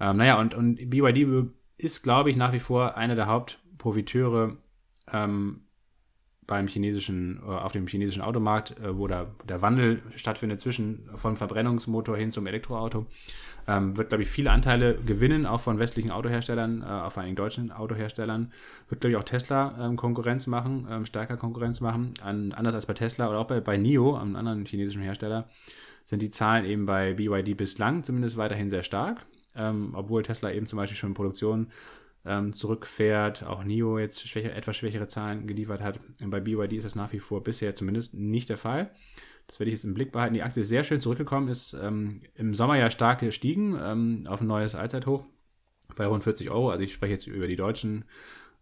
Ähm, naja, und, und BYD ist, glaube ich, nach wie vor einer der Hauptprofiteure ähm, beim chinesischen, äh, auf dem chinesischen Automarkt, äh, wo der, der Wandel stattfindet zwischen vom Verbrennungsmotor hin zum Elektroauto, ähm, wird, glaube ich, viele Anteile gewinnen, auch von westlichen Autoherstellern, äh, auch vor allem deutschen Autoherstellern. Wird, glaube ich, auch Tesla ähm, Konkurrenz machen, ähm, stärker Konkurrenz machen. An, anders als bei Tesla oder auch bei, bei NIO, einem anderen chinesischen Hersteller, sind die Zahlen eben bei BYD bislang zumindest weiterhin sehr stark. Ähm, obwohl Tesla eben zum Beispiel schon Produktion ähm, zurückfährt, auch NIO jetzt schwächer, etwas schwächere Zahlen geliefert hat. Bei BYD ist das nach wie vor bisher zumindest nicht der Fall. Das werde ich jetzt im Blick behalten. Die Aktie ist sehr schön zurückgekommen, ist ähm, im Sommer ja stark gestiegen ähm, auf ein neues Allzeithoch bei rund 40 Euro. Also ich spreche jetzt über die deutschen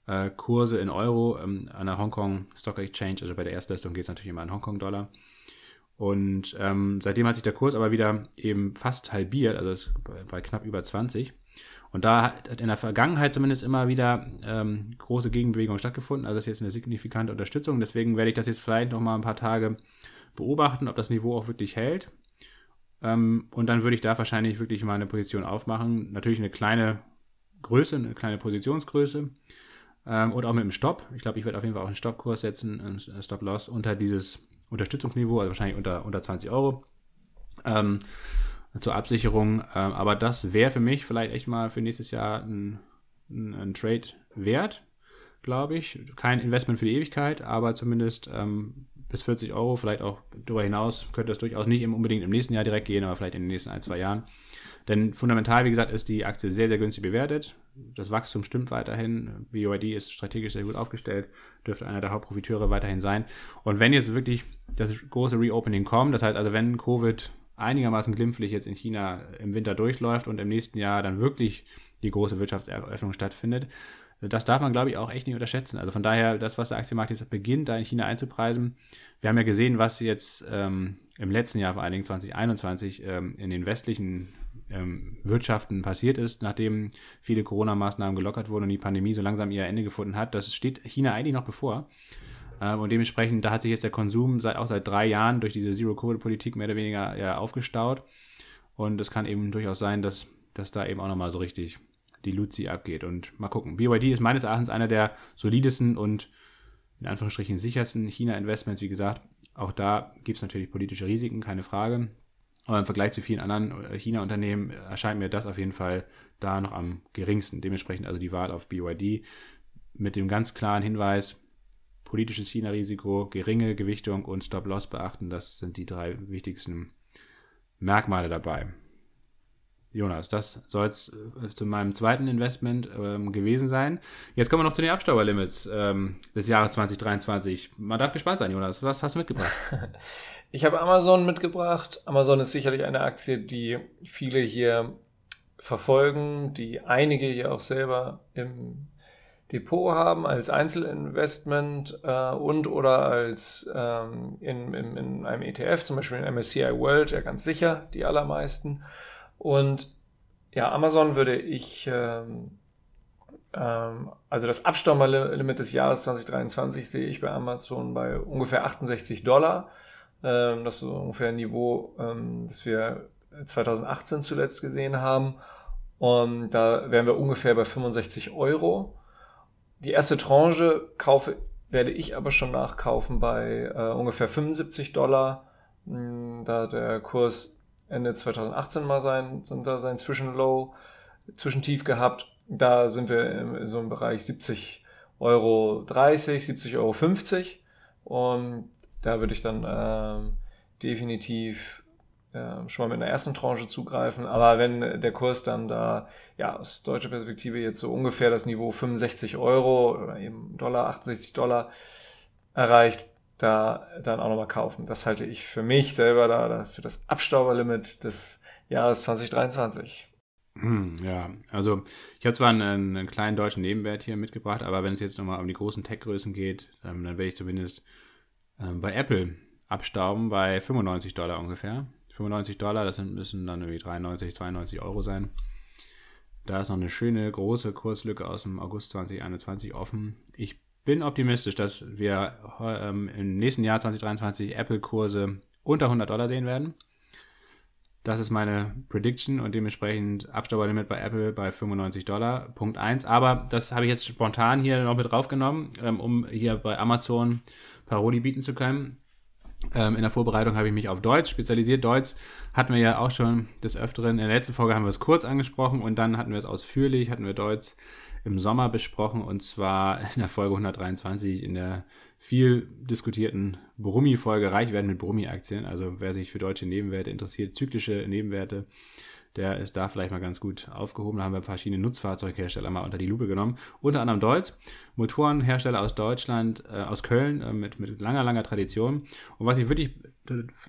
äh, Kurse in Euro ähm, an der Hongkong Stock Exchange. Also bei der Erstleistung geht es natürlich immer in Hongkong-Dollar. Und ähm, seitdem hat sich der Kurs aber wieder eben fast halbiert, also bei knapp über 20. Und da hat in der Vergangenheit zumindest immer wieder ähm, große Gegenbewegungen stattgefunden. Also das ist jetzt eine signifikante Unterstützung. Deswegen werde ich das jetzt vielleicht noch mal ein paar Tage beobachten, ob das Niveau auch wirklich hält. Ähm, und dann würde ich da wahrscheinlich wirklich mal eine Position aufmachen. Natürlich eine kleine Größe, eine kleine Positionsgröße. Ähm, und auch mit einem Stopp. Ich glaube, ich werde auf jeden Fall auch einen Stoppkurs setzen, einen Stop-Loss unter dieses Unterstützungsniveau, also wahrscheinlich unter, unter 20 Euro. Ähm, zur Absicherung. Ähm, aber das wäre für mich vielleicht echt mal für nächstes Jahr ein, ein, ein Trade wert, glaube ich. Kein Investment für die Ewigkeit, aber zumindest ähm, bis 40 Euro, vielleicht auch darüber hinaus, könnte das durchaus nicht unbedingt im nächsten Jahr direkt gehen, aber vielleicht in den nächsten ein, zwei Jahren. Denn fundamental, wie gesagt, ist die Aktie sehr, sehr günstig bewertet. Das Wachstum stimmt weiterhin. BYD ist strategisch sehr gut aufgestellt, dürfte einer der Hauptprofiteure weiterhin sein. Und wenn jetzt wirklich das große Reopening kommt, das heißt also, wenn Covid einigermaßen glimpflich jetzt in China im Winter durchläuft und im nächsten Jahr dann wirklich die große Wirtschaftseröffnung stattfindet, das darf man, glaube ich, auch echt nicht unterschätzen. Also von daher, das, was der Aktienmarkt jetzt beginnt, da in China einzupreisen. Wir haben ja gesehen, was jetzt ähm, im letzten Jahr, vor allen Dingen 2021, ähm, in den westlichen ähm, Wirtschaften passiert ist, nachdem viele Corona-Maßnahmen gelockert wurden und die Pandemie so langsam ihr Ende gefunden hat. Das steht China eigentlich noch bevor. Ähm, und dementsprechend, da hat sich jetzt der Konsum seit, auch seit drei Jahren durch diese Zero-Covid-Politik mehr oder weniger ja, aufgestaut. Und es kann eben durchaus sein, dass, dass da eben auch nochmal so richtig die Luzi abgeht. Und mal gucken. BYD ist meines Erachtens einer der solidesten und in Anführungsstrichen sichersten China-Investments. Wie gesagt, auch da gibt es natürlich politische Risiken, keine Frage. Aber im Vergleich zu vielen anderen äh, China-Unternehmen erscheint mir das auf jeden Fall da noch am geringsten. Dementsprechend also die Wahl auf BYD mit dem ganz klaren Hinweis, politisches China-Risiko, geringe Gewichtung und Stop-Loss beachten. Das sind die drei wichtigsten Merkmale dabei. Jonas, das soll es äh, zu meinem zweiten Investment ähm, gewesen sein. Jetzt kommen wir noch zu den Abstauberlimits ähm, des Jahres 2023. Man darf gespannt sein, Jonas. Was hast du mitgebracht? Ich habe Amazon mitgebracht. Amazon ist sicherlich eine Aktie, die viele hier verfolgen, die einige hier auch selber im Depot haben als Einzelinvestment äh, und oder als ähm, in, in, in einem ETF, zum Beispiel in MSCI World, ja ganz sicher die allermeisten. Und ja, Amazon würde ich, ähm, ähm, also das Abstauberlimit des Jahres 2023 sehe ich bei Amazon bei ungefähr 68 Dollar. Ähm, das ist so ungefähr ein Niveau, ähm, das wir 2018 zuletzt gesehen haben. Und da wären wir ungefähr bei 65 Euro. Die erste Tranche kaufe, werde ich aber schon nachkaufen bei äh, ungefähr 75 Dollar. Hm, da der Kurs Ende 2018 mal sein, sein Zwischenlow Zwischentief gehabt. Da sind wir in so im Bereich 70 Euro 30, 70 Euro 50. Und da würde ich dann äh, definitiv äh, schon mal mit einer ersten Tranche zugreifen. Aber wenn der Kurs dann da, ja, aus deutscher Perspektive jetzt so ungefähr das Niveau 65 Euro oder eben Dollar, 68 Dollar erreicht, da dann auch nochmal kaufen. Das halte ich für mich selber da, für das Abstauberlimit des Jahres 2023. Hm, ja, also ich habe zwar einen, einen, kleinen deutschen Nebenwert hier mitgebracht, aber wenn es jetzt nochmal um die großen Tech-Größen geht, ähm, dann werde ich zumindest ähm, bei Apple abstauben bei 95 Dollar ungefähr. 95 Dollar, das müssen dann irgendwie 93, 92 Euro sein. Da ist noch eine schöne große Kurslücke aus dem August 2021 offen. Ich bin optimistisch, dass wir ähm, im nächsten Jahr 2023 Apple-Kurse unter 100 Dollar sehen werden. Das ist meine Prediction und dementsprechend Abstauberlimit bei Apple bei 95 Dollar. Punkt 1. Aber das habe ich jetzt spontan hier noch mit draufgenommen, ähm, um hier bei Amazon Paroli bieten zu können. Ähm, in der Vorbereitung habe ich mich auf Deutsch spezialisiert. Deutsch hatten wir ja auch schon des Öfteren. In der letzten Folge haben wir es kurz angesprochen und dann hatten wir es ausführlich, hatten wir Deutsch im Sommer besprochen und zwar in der Folge 123 in der viel diskutierten Brummi-Folge Reich werden mit Brummi-Aktien. Also wer sich für deutsche Nebenwerte interessiert, zyklische Nebenwerte, der ist da vielleicht mal ganz gut aufgehoben. Da haben wir verschiedene Nutzfahrzeughersteller mal unter die Lupe genommen. Unter anderem Deutz, Motorenhersteller aus Deutschland, äh, aus Köln äh, mit, mit langer, langer Tradition. Und was ich wirklich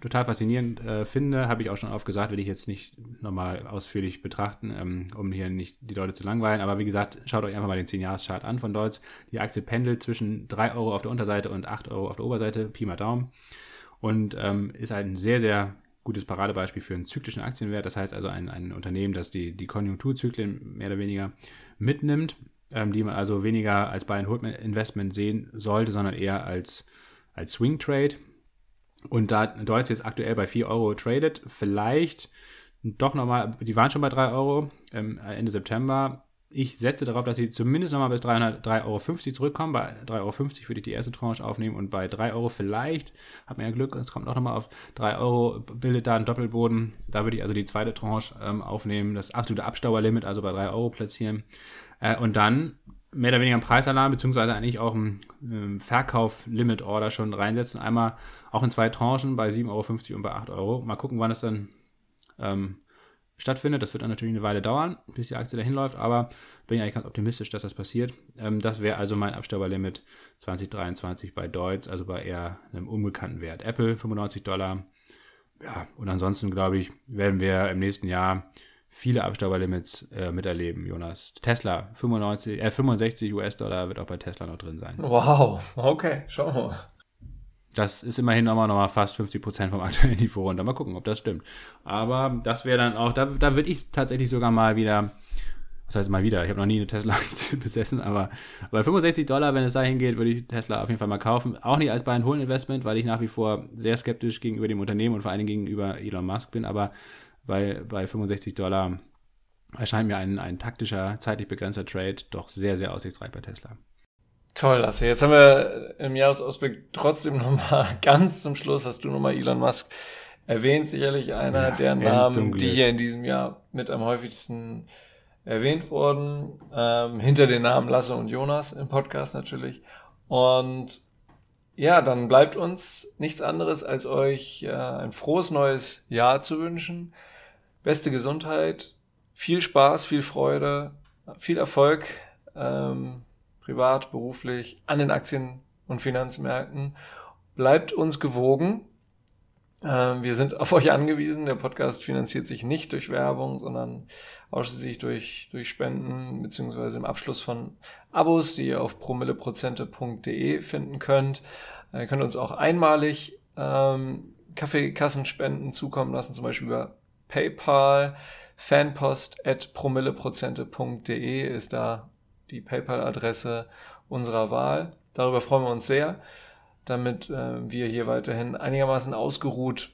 total faszinierend äh, finde, habe ich auch schon oft gesagt, will ich jetzt nicht nochmal ausführlich betrachten, ähm, um hier nicht die Leute zu langweilen. Aber wie gesagt, schaut euch einfach mal den 10-Jahres-Chart an von Deutz. Die Aktie pendelt zwischen 3 Euro auf der Unterseite und 8 Euro auf der Oberseite, Pi mal Daumen. Und ähm, ist ein sehr, sehr gutes Paradebeispiel für einen zyklischen Aktienwert. Das heißt also ein, ein Unternehmen, das die, die Konjunkturzyklen mehr oder weniger mitnimmt, ähm, die man also weniger als Buy and Investment sehen sollte, sondern eher als, als Swing Trade. Und da Deutsch jetzt aktuell bei 4 Euro tradet, vielleicht doch nochmal, die waren schon bei 3 Euro ähm, Ende September, ich setze darauf, dass sie zumindest nochmal bis 303,50 Euro zurückkommen. Bei 3,50 Euro würde ich die erste Tranche aufnehmen und bei 3 Euro vielleicht, hat man ja Glück, es kommt auch nochmal auf 3 Euro, bildet da einen Doppelboden. Da würde ich also die zweite Tranche ähm, aufnehmen, das absolute Abstauerlimit, also bei 3 Euro platzieren. Äh, und dann mehr oder weniger einen Preisalarm, beziehungsweise eigentlich auch ein ähm, Verkauf-Limit-Order schon reinsetzen. Einmal auch in zwei Tranchen bei 7,50 Euro und bei 8 Euro. Mal gucken, wann es dann ähm, stattfindet. Das wird dann natürlich eine Weile dauern, bis die Aktie dahin läuft, aber bin ja eigentlich ganz optimistisch, dass das passiert. Ähm, das wäre also mein Abstauberlimit 2023 bei Deutz, also bei eher einem unbekannten Wert. Apple 95 Dollar. Ja, und ansonsten glaube ich, werden wir im nächsten Jahr viele Abstauberlimits äh, miterleben, Jonas. Tesla 95, äh, 65 US-Dollar wird auch bei Tesla noch drin sein. Wow, okay, schauen wir mal. Das ist immerhin nochmal, nochmal fast 50 Prozent vom aktuellen Niveau runter. Mal gucken, ob das stimmt. Aber das wäre dann auch, da, da würde ich tatsächlich sogar mal wieder, was heißt mal wieder, ich habe noch nie eine Tesla-Aktie besessen, aber bei 65 Dollar, wenn es dahin geht, würde ich Tesla auf jeden Fall mal kaufen. Auch nicht als Buy-and-Hold-Investment, weil ich nach wie vor sehr skeptisch gegenüber dem Unternehmen und vor allem gegenüber Elon Musk bin, aber bei, bei 65 Dollar erscheint mir ein, ein taktischer, zeitlich begrenzter Trade doch sehr, sehr aussichtsreich bei Tesla. Toll, Lasse. Jetzt haben wir im Jahresausblick trotzdem nochmal ganz zum Schluss, hast du nochmal Elon Musk erwähnt, sicherlich einer ja, der Namen, die hier in diesem Jahr mit am häufigsten erwähnt wurden. Ähm, hinter den Namen Lasse und Jonas im Podcast natürlich. Und ja, dann bleibt uns nichts anderes, als euch äh, ein frohes neues Jahr zu wünschen. Beste Gesundheit, viel Spaß, viel Freude, viel Erfolg. Ähm, privat, beruflich, an den Aktien- und Finanzmärkten. Bleibt uns gewogen. Ähm, wir sind auf euch angewiesen. Der Podcast finanziert sich nicht durch Werbung, sondern ausschließlich durch, durch Spenden beziehungsweise im Abschluss von Abos, die ihr auf promilleprozente.de finden könnt. Äh, ihr könnt uns auch einmalig ähm, Kaffeekassenspenden zukommen lassen, zum Beispiel über PayPal. Fanpost at promilleprozente.de ist da die PayPal-Adresse unserer Wahl. Darüber freuen wir uns sehr, damit äh, wir hier weiterhin einigermaßen ausgeruht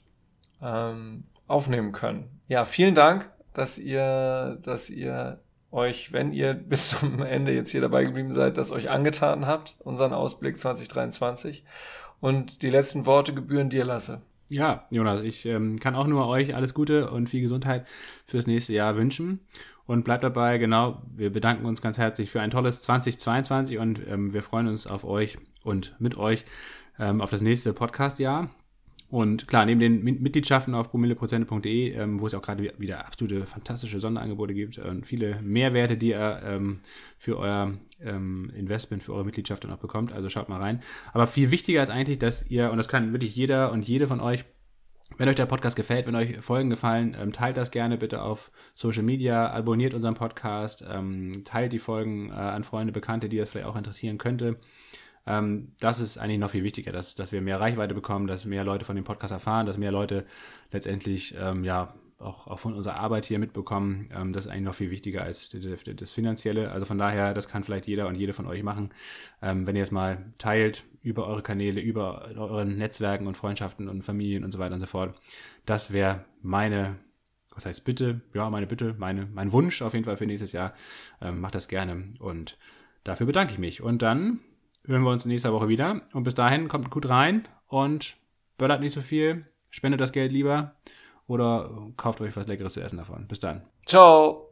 ähm, aufnehmen können. Ja, vielen Dank, dass ihr, dass ihr euch, wenn ihr bis zum Ende jetzt hier dabei geblieben seid, das euch angetan habt, unseren Ausblick 2023. Und die letzten Worte gebühren dir, Lasse. Ja, Jonas, ich ähm, kann auch nur euch alles Gute und viel Gesundheit fürs nächste Jahr wünschen. Und bleibt dabei. Genau, wir bedanken uns ganz herzlich für ein tolles 2022 und ähm, wir freuen uns auf euch und mit euch ähm, auf das nächste Podcast-Jahr. Und klar, neben den Mitgliedschaften auf promilleprozente.de, ähm, wo es auch gerade wieder absolute fantastische Sonderangebote gibt und viele Mehrwerte, die ihr ähm, für euer ähm, Investment, für eure Mitgliedschaft dann auch bekommt. Also schaut mal rein. Aber viel wichtiger ist eigentlich, dass ihr, und das kann wirklich jeder und jede von euch, wenn euch der Podcast gefällt, wenn euch Folgen gefallen, ähm, teilt das gerne bitte auf Social Media, abonniert unseren Podcast, ähm, teilt die Folgen äh, an Freunde, Bekannte, die das vielleicht auch interessieren könnte. Ähm, das ist eigentlich noch viel wichtiger, dass, dass wir mehr Reichweite bekommen, dass mehr Leute von dem Podcast erfahren, dass mehr Leute letztendlich ähm, ja auch, auch von unserer Arbeit hier mitbekommen. Ähm, das ist eigentlich noch viel wichtiger als das, das, Finanzielle. Also von daher, das kann vielleicht jeder und jede von euch machen, ähm, wenn ihr es mal teilt über eure Kanäle, über euren Netzwerken und Freundschaften und Familien und so weiter und so fort. Das wäre meine was heißt bitte? Ja, meine Bitte, meine, mein Wunsch auf jeden Fall für nächstes Jahr. Ähm, macht das gerne und dafür bedanke ich mich. Und dann hören wir uns nächste Woche wieder. Und bis dahin kommt gut rein und böllert nicht so viel, spendet das Geld lieber oder kauft euch was Leckeres zu essen davon. Bis dann. Ciao.